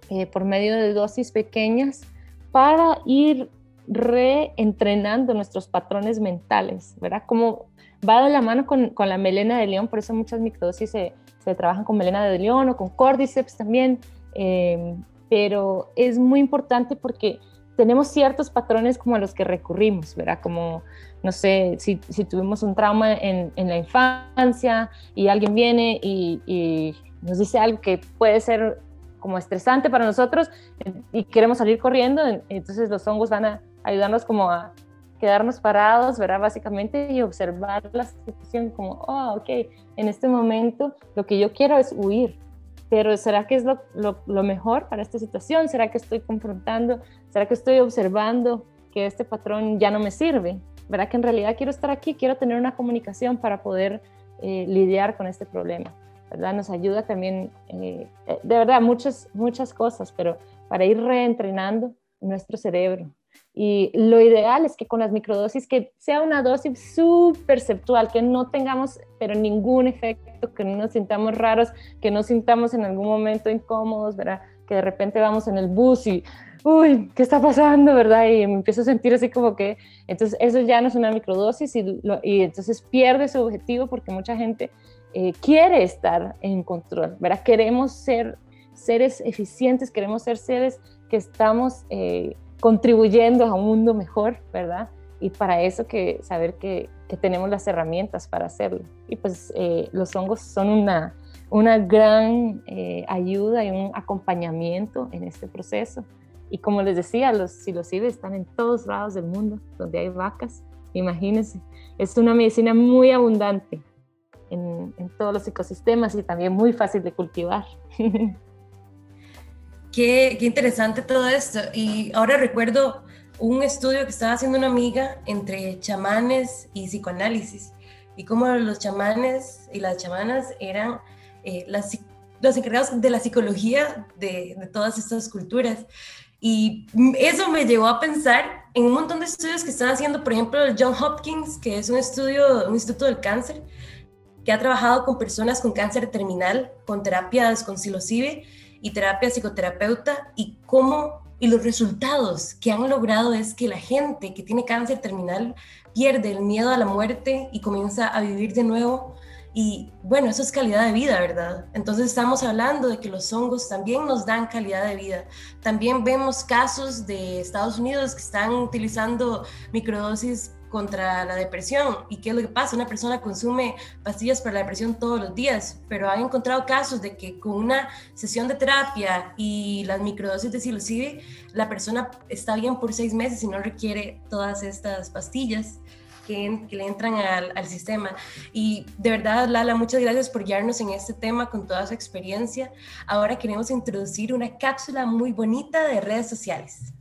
eh, por medio de dosis pequeñas para ir reentrenando nuestros patrones mentales, ¿verdad? Como va de la mano con, con la melena de león, por eso muchas microdosis se, se, trabajan con melena de león o con cordyceps también, eh, pero es muy importante porque tenemos ciertos patrones como a los que recurrimos, ¿verdad? Como, no sé, si, si tuvimos un trauma en, en, la infancia y alguien viene y, y nos dice algo que puede ser como estresante para nosotros y queremos salir corriendo, entonces los hongos van a ayudarnos como a quedarnos parados, ¿verdad? Básicamente y observar la situación como, oh, ok, en este momento lo que yo quiero es huir, pero ¿será que es lo, lo, lo mejor para esta situación? ¿Será que estoy confrontando? ¿Será que estoy observando que este patrón ya no me sirve? ¿Verdad que en realidad quiero estar aquí, quiero tener una comunicación para poder eh, lidiar con este problema? ¿verdad? Nos ayuda también, eh, de verdad, muchas, muchas cosas, pero para ir reentrenando nuestro cerebro. Y lo ideal es que con las microdosis, que sea una dosis súper perceptual, que no tengamos, pero ningún efecto, que no nos sintamos raros, que no sintamos en algún momento incómodos, ¿verdad? Que de repente vamos en el bus y, uy, ¿qué está pasando, verdad? Y me empiezo a sentir así como que, entonces eso ya no es una microdosis y, lo, y entonces pierde su objetivo porque mucha gente eh, quiere estar en control, ¿verdad? Queremos ser seres eficientes, queremos ser seres que estamos eh, contribuyendo a un mundo mejor, ¿verdad? Y para eso que saber que, tenemos las herramientas para hacerlo. Y pues eh, los hongos son una, una gran eh, ayuda y un acompañamiento en este proceso. Y como les decía, los psilocibes están en todos lados del mundo donde hay vacas. Imagínense, es una medicina muy abundante en, en todos los ecosistemas y también muy fácil de cultivar. Qué, qué, interesante todo esto. Y ahora recuerdo un estudio que estaba haciendo una amiga entre chamanes y psicoanálisis. Y cómo los chamanes y las chamanas eran eh, las, los encargados de la psicología de, de todas estas culturas. Y eso me llevó a pensar en un montón de estudios que están haciendo, por ejemplo, el John Hopkins, que es un estudio, un instituto del cáncer, que ha trabajado con personas con cáncer terminal, con terapias con psilocibe y terapia psicoterapeuta, y cómo y los resultados que han logrado es que la gente que tiene cáncer terminal pierde el miedo a la muerte y comienza a vivir de nuevo. Y bueno, eso es calidad de vida, ¿verdad? Entonces estamos hablando de que los hongos también nos dan calidad de vida. También vemos casos de Estados Unidos que están utilizando microdosis contra la depresión. ¿Y qué es lo que pasa? Una persona consume pastillas para la depresión todos los días, pero han encontrado casos de que con una sesión de terapia y las microdosis de psilocibe, la persona está bien por seis meses y no requiere todas estas pastillas. Que, que, le entran al, al, sistema. Y de verdad, Lala, muchas gracias por guiarnos en este tema con toda su experiencia. Ahora queremos introducir una cápsula muy bonita de redes sociales.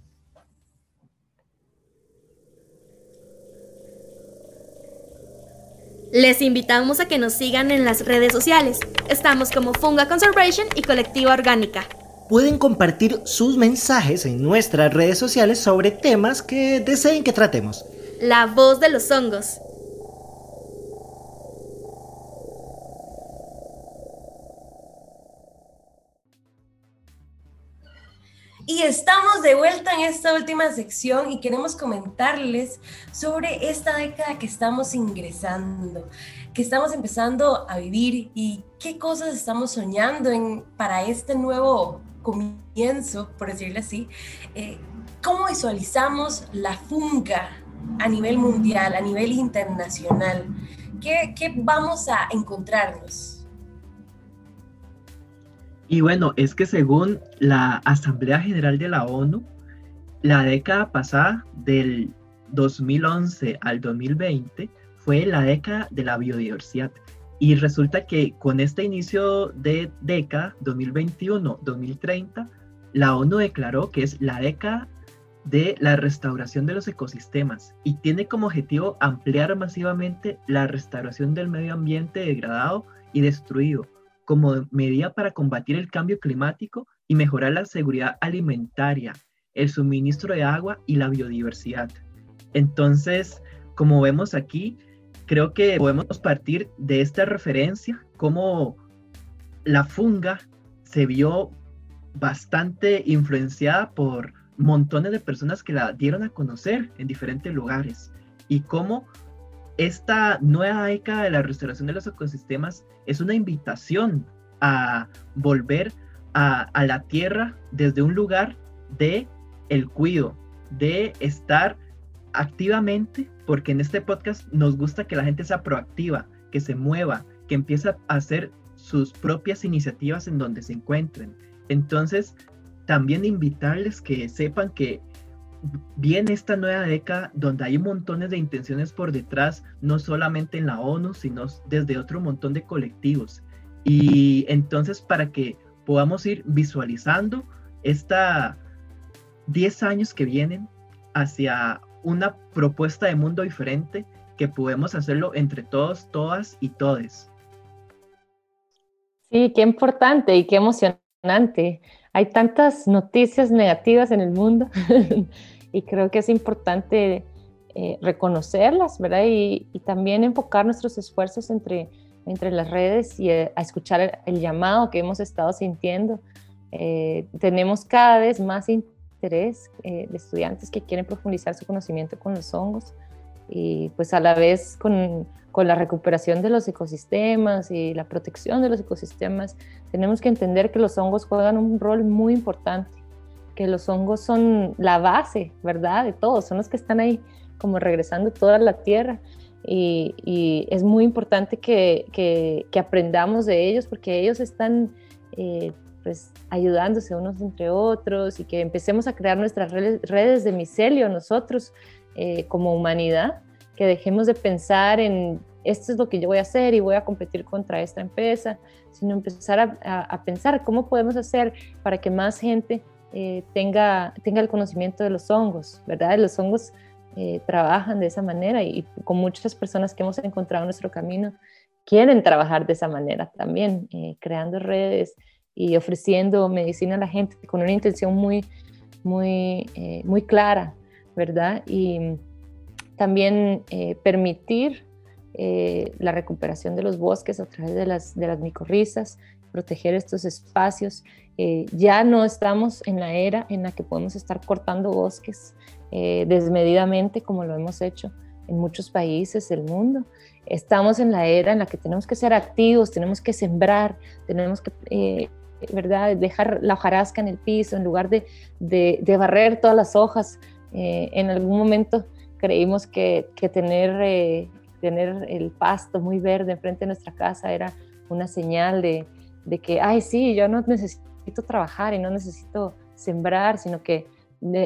Les invitamos a que nos sigan en las redes sociales. Estamos como Funga Conservation y Colectiva Orgánica. Pueden compartir sus mensajes en nuestras redes sociales sobre temas que deseen que tratemos. La voz de los hongos. De vuelta en esta última sección y queremos comentarles sobre esta década que estamos ingresando, que estamos empezando a vivir y qué cosas estamos soñando en, para este nuevo comienzo, por decirlo así. Eh, ¿Cómo visualizamos la funga a nivel mundial, a nivel internacional? ¿Qué, qué vamos a encontrarnos? Y bueno, es que según la Asamblea General de la ONU, la década pasada, del 2011 al 2020, fue la década de la biodiversidad. Y resulta que con este inicio de década, 2021-2030, la ONU declaró que es la década de la restauración de los ecosistemas y tiene como objetivo ampliar masivamente la restauración del medio ambiente degradado y destruido como medida para combatir el cambio climático y mejorar la seguridad alimentaria, el suministro de agua y la biodiversidad. Entonces, como vemos aquí, creo que podemos partir de esta referencia, como la funga se vio bastante influenciada por montones de personas que la dieron a conocer en diferentes lugares y cómo esta nueva década de la restauración de los ecosistemas es una invitación a volver a, la tierra desde un lugar de el cuido, de estar activamente, porque en este podcast nos gusta que la gente sea proactiva, que se mueva, que empiece a hacer sus propias iniciativas en donde se encuentren. Entonces, también invitarles que sepan que viene esta nueva década donde hay montones de intenciones por detrás, no solamente en la ONU, sino desde otro montón de colectivos. Y entonces para que podamos ir visualizando esta 10 años que vienen hacia una propuesta de mundo diferente, que podemos hacerlo entre todos, todas y todes. Sí, qué importante y qué emocionante. Hay tantas noticias negativas en el mundo y creo que es importante eh, reconocerlas, ¿verdad? Y, también enfocar nuestros esfuerzos entre, entre las redes y eh, a escuchar el, llamado que hemos estado sintiendo. Eh, tenemos cada vez más interés de estudiantes que quieren profundizar su conocimiento con los hongos y pues a la vez con, con la recuperación de los ecosistemas y la protección de los ecosistemas, tenemos que entender que los hongos juegan un rol muy importante, que los hongos son la base, ¿verdad? De todo, son los que están ahí como regresando toda la tierra. Y, y es muy importante que, que, que, aprendamos de ellos porque ellos están eh, pues, ayudándose unos entre otros y que empecemos a crear nuestras redes, de micelio nosotros eh, como humanidad, que dejemos de pensar en esto es lo que yo voy a hacer y voy a competir contra esta empresa, sino empezar a, pensar cómo podemos hacer para que más gente eh, tenga, tenga el conocimiento de los hongos, ¿verdad? Los hongos eh, trabajan de esa manera y, con muchas personas que hemos encontrado en nuestro camino quieren trabajar de esa manera también, creando redes y ofreciendo medicina a la gente con una intención muy, muy, muy clara ¿verdad? Y también eh, permitir eh, la recuperación de los bosques a través de las, de las micorrizas, proteger estos espacios. Eh, ya no estamos en la era en la que podemos estar cortando bosques desmedidamente como lo hemos hecho en muchos países del mundo. Estamos en la era en la que tenemos que ser activos, tenemos que sembrar, tenemos que ¿verdad? Dejar la hojarasca en el piso en lugar de, de, de, barrer todas las hojas eh, en algún momento creímos que, tener, eh, tener el pasto muy verde enfrente de nuestra casa era una señal de, que, ay, sí, yo no necesito trabajar y no necesito sembrar, sino que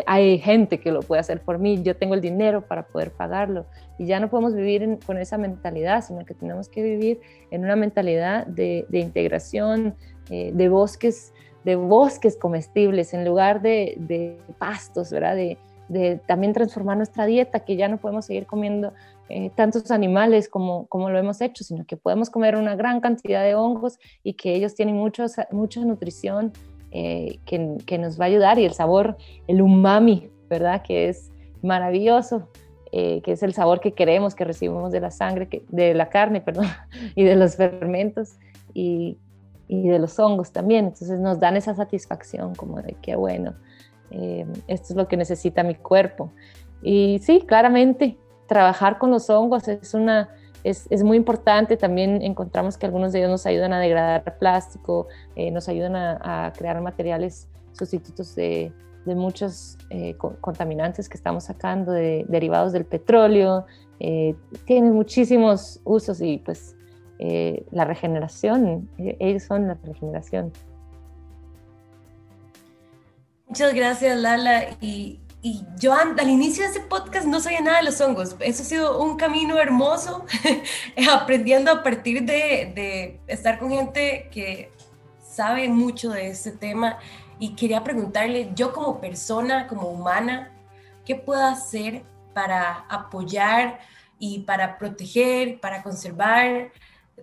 hay gente que lo puede hacer por mí, yo tengo el dinero para poder pagarlo. Y ya no podemos vivir con esa mentalidad, sino que tenemos que vivir en una mentalidad de, integración, eh, de bosques de bosques comestibles en lugar de, de pastos, ¿verdad? De, de también transformar nuestra dieta, que ya no podemos seguir comiendo eh, tantos animales como, como lo hemos hecho, sino que podemos comer una gran cantidad de hongos y que ellos tienen mucho, mucha nutrición eh, que, que, nos va a ayudar y el sabor, el umami, ¿verdad? Que es maravilloso, eh, que es el sabor que queremos, que recibimos de la sangre, que, de la carne, perdón, y de los fermentos y, y de los hongos también. Entonces nos dan esa satisfacción como de qué bueno eh, esto es lo que necesita mi cuerpo. Y sí, claramente, trabajar con los hongos es, una, es, es, muy importante. También encontramos que algunos de ellos nos ayudan a degradar plástico, eh, nos ayudan a, crear materiales sustitutos de, de muchos eh, contaminantes que estamos sacando de, derivados del petróleo. tienen muchísimos usos y pues la regeneración, ellos son la regeneración. Muchas gracias, Lala. Y, yo al inicio de este podcast no sabía nada de los hongos. Eso ha sido un camino hermoso, aprendiendo a partir de, estar con gente que sabe mucho de este tema. Y quería preguntarle, yo como persona, como humana, ¿qué puedo hacer para apoyar y para proteger, para conservar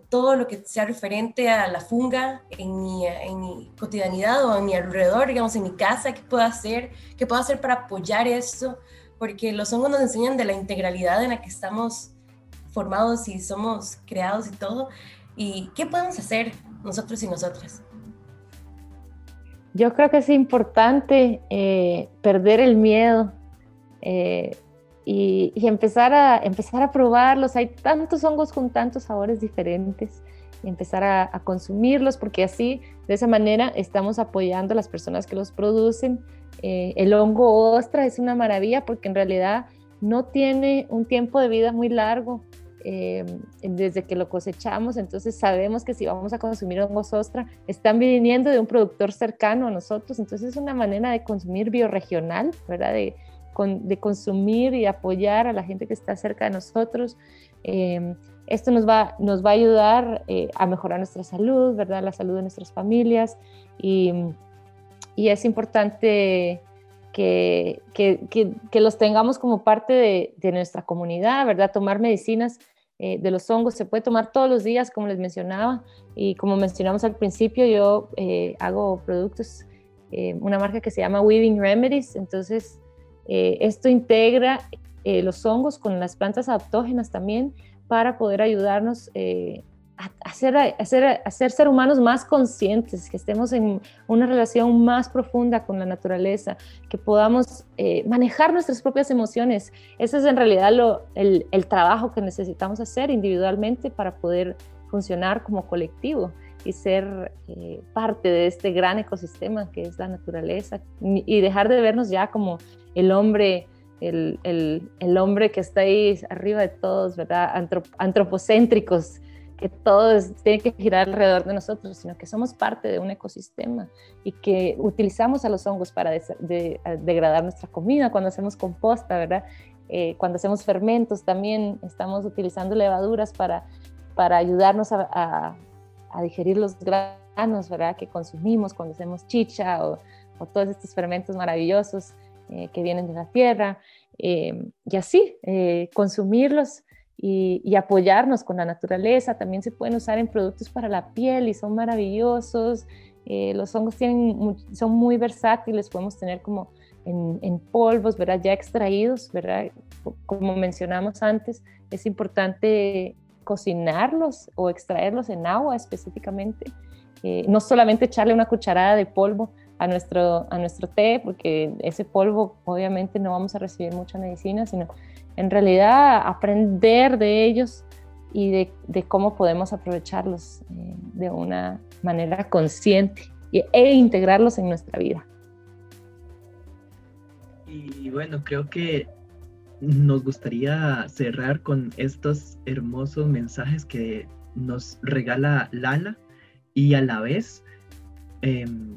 todo lo que sea referente a la funga en mi, en mi cotidianidad o en mi alrededor, digamos, en mi casa, qué puedo hacer, qué puedo hacer para apoyar esto, porque los hongos nos enseñan de la integralidad en la que estamos formados y somos creados y todo, y qué podemos hacer nosotros y nosotras. Yo creo que es importante eh, perder el miedo eh, y, empezar, a, empezar a probarlos. Hay tantos hongos con tantos sabores diferentes y empezar a, consumirlos porque así, de esa manera, estamos apoyando a las personas que los producen. Eh, el hongo ostra es una maravilla porque en realidad no tiene un tiempo de vida muy largo. Eh, desde que lo cosechamos, entonces sabemos que si vamos a consumir hongos ostra, están viniendo de un productor cercano a nosotros, entonces es una manera de consumir bioregional, ¿verdad? De, de consumir y apoyar a la gente que está cerca de nosotros. Eh, esto nos va, nos va a ayudar eh, a mejorar nuestra salud, ¿verdad? La salud de nuestras familias y, y es importante que, que, los tengamos como parte de, de, nuestra comunidad, ¿verdad? Tomar medicinas eh, de los hongos se puede tomar todos los días, como les mencionaba, y como mencionamos al principio, yo eh, hago productos, una marca que se llama Weaving Remedies, entonces esto integra los hongos con las plantas adaptógenas también para poder ayudarnos hacer, hacer, hacer ser humanos más conscientes, que estemos en una relación más profunda con la naturaleza, que podamos eh, manejar nuestras propias emociones. Ese es en realidad el, trabajo que necesitamos hacer individualmente para poder funcionar como colectivo y ser eh, parte de este gran ecosistema que es la naturaleza y dejar de vernos ya como el hombre. El, el, el hombre que está ahí arriba de todos, ¿verdad? antropocéntricos, que todo tiene que girar alrededor de nosotros, sino que somos parte de un ecosistema y que utilizamos a los hongos para degradar nuestra comida cuando hacemos composta, ¿verdad? Eh, cuando hacemos fermentos también estamos utilizando levaduras para, para ayudarnos a, digerir los granos, ¿verdad? Que consumimos cuando hacemos chicha o, todos estos fermentos maravillosos eh, que vienen de la tierra. Eh, y así, consumirlos y, apoyarnos con la naturaleza. También se pueden usar en productos para la piel y son maravillosos. Eh, los hongos tienen, son muy versátiles, podemos tener como en, polvos, ¿verdad? Ya extraídos, ¿verdad? Como mencionamos antes, es importante cocinarlos o extraerlos en agua específicamente. Eh, no solamente echarle una cucharada de polvo a nuestro, a nuestro té, porque ese polvo obviamente no vamos a recibir mucha medicina, sino en realidad aprender de ellos y de, cómo podemos aprovecharlos eh, de una manera consciente e integrarlos en nuestra vida. Y bueno, creo que nos gustaría cerrar con estos hermosos mensajes que nos regala Lala y a la vez em,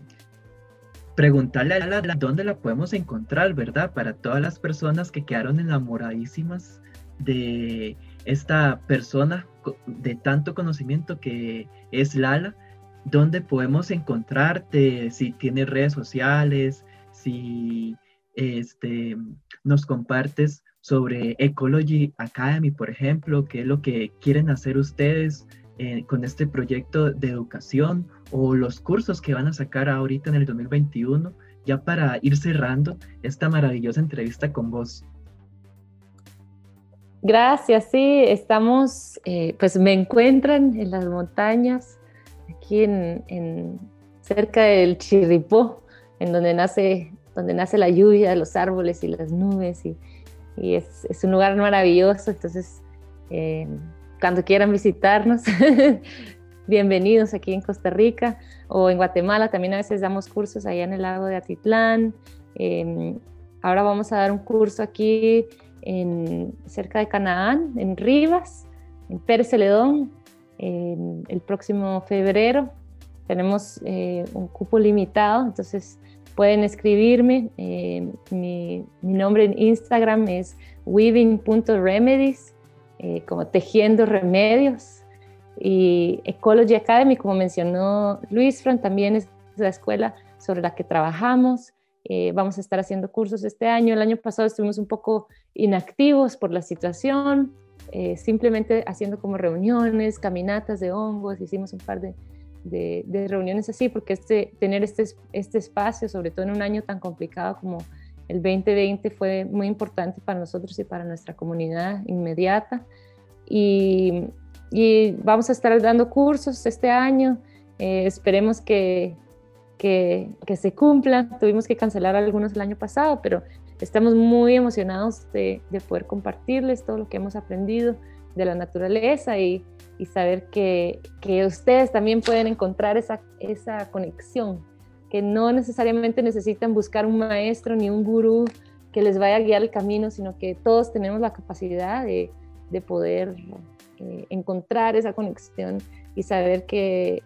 preguntarle a la dónde la podemos encontrar, ¿verdad? Para todas las personas que quedaron enamoradísimas de esta persona de tanto conocimiento que es Lala, dónde podemos encontrarte, si tiene redes sociales, si este, nos compartes sobre Ecology Academy, por ejemplo, qué es lo que quieren hacer ustedes eh, con este proyecto de educación o los cursos que van a sacar ahorita en el 2021, ya para ir cerrando esta maravillosa entrevista con vos. Gracias, sí, estamos, eh, pues me encuentran en las montañas, aquí en, cerca del Chirripó, en donde nace, donde nace la lluvia, los árboles y las nubes, y, es, un lugar maravilloso, entonces eh, cuando quieran visitarnos, bienvenidos aquí en Costa Rica o en Guatemala. También a veces damos cursos allá en el lago de Atitlán. Em, ahora vamos a dar un curso aquí en, cerca de Canaán, en Rivas, en Pérez Celedón, el próximo febrero. Tenemos eh, un cupo limitado, entonces pueden escribirme. Eh, mi, mi, nombre en Instagram es weaving.remedies eh, como tejiendo remedios. Y Ecology Academy, como mencionó Luis Fran, también es la escuela sobre la que trabajamos. Eh, vamos a estar haciendo cursos este año. El año pasado estuvimos un poco inactivos por la situación, eh, simplemente haciendo como reuniones, caminatas de hongos, hicimos un par de, de, reuniones así, porque este, tener este, este espacio, sobre todo en un año tan complicado como el 2020 fue muy importante para nosotros y para nuestra comunidad inmediata. Y, vamos a estar dando cursos este año. Eh, esperemos que, que, se cumplan. Tuvimos que cancelar algunos el año pasado, pero estamos muy emocionados de, de poder compartirles todo lo que hemos aprendido de la naturaleza y, y saber que, ustedes también pueden encontrar esa, conexión, que no necesariamente necesitan buscar un maestro ni un gurú que les vaya a guiar el camino, sino que todos tenemos la capacidad de, de poder eh, encontrar esa conexión y saber que,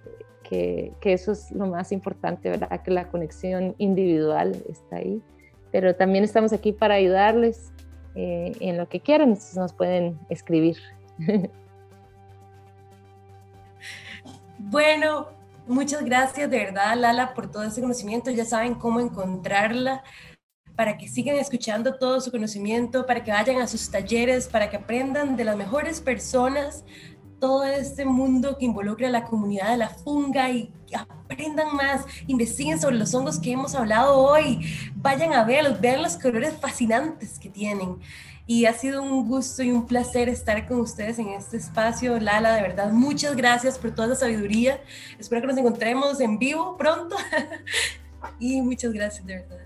eso es lo más importante, ¿verdad? Que la conexión individual está ahí. Pero también estamos aquí para ayudarles eh, en lo que quieran, nos pueden escribir. Bueno, muchas gracias de verdad, Lala, por todo ese conocimiento. Ya saben cómo encontrarla para que sigan escuchando todo su conocimiento, para que vayan a sus talleres, para que aprendan de las mejores personas todo este mundo que involucra a la comunidad de la funga y aprendan más, investiguen sobre los hongos que hemos hablado hoy, vayan a verlos, vean los colores fascinantes que tienen. Y ha sido un gusto y un placer estar con ustedes en este espacio. Lala, de verdad, muchas gracias por toda la sabiduría. Espero que nos encontremos en vivo pronto. y muchas gracias, de verdad.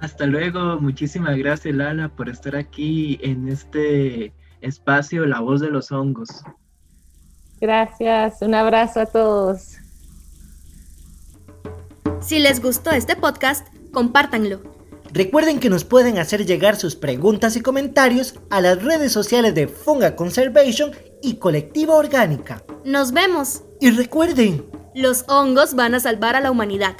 Hasta luego. Muchísimas gracias, Lala, por estar aquí en este espacio La Voz de los Hongos. Gracias. Un abrazo a todos. Si les gustó este podcast, compártanlo Recuerden que nos pueden hacer llegar sus preguntas y comentarios a las redes sociales de Funga Conservation y Colectiva Orgánica. Nos vemos. Y recuerden, los hongos van a salvar a la humanidad.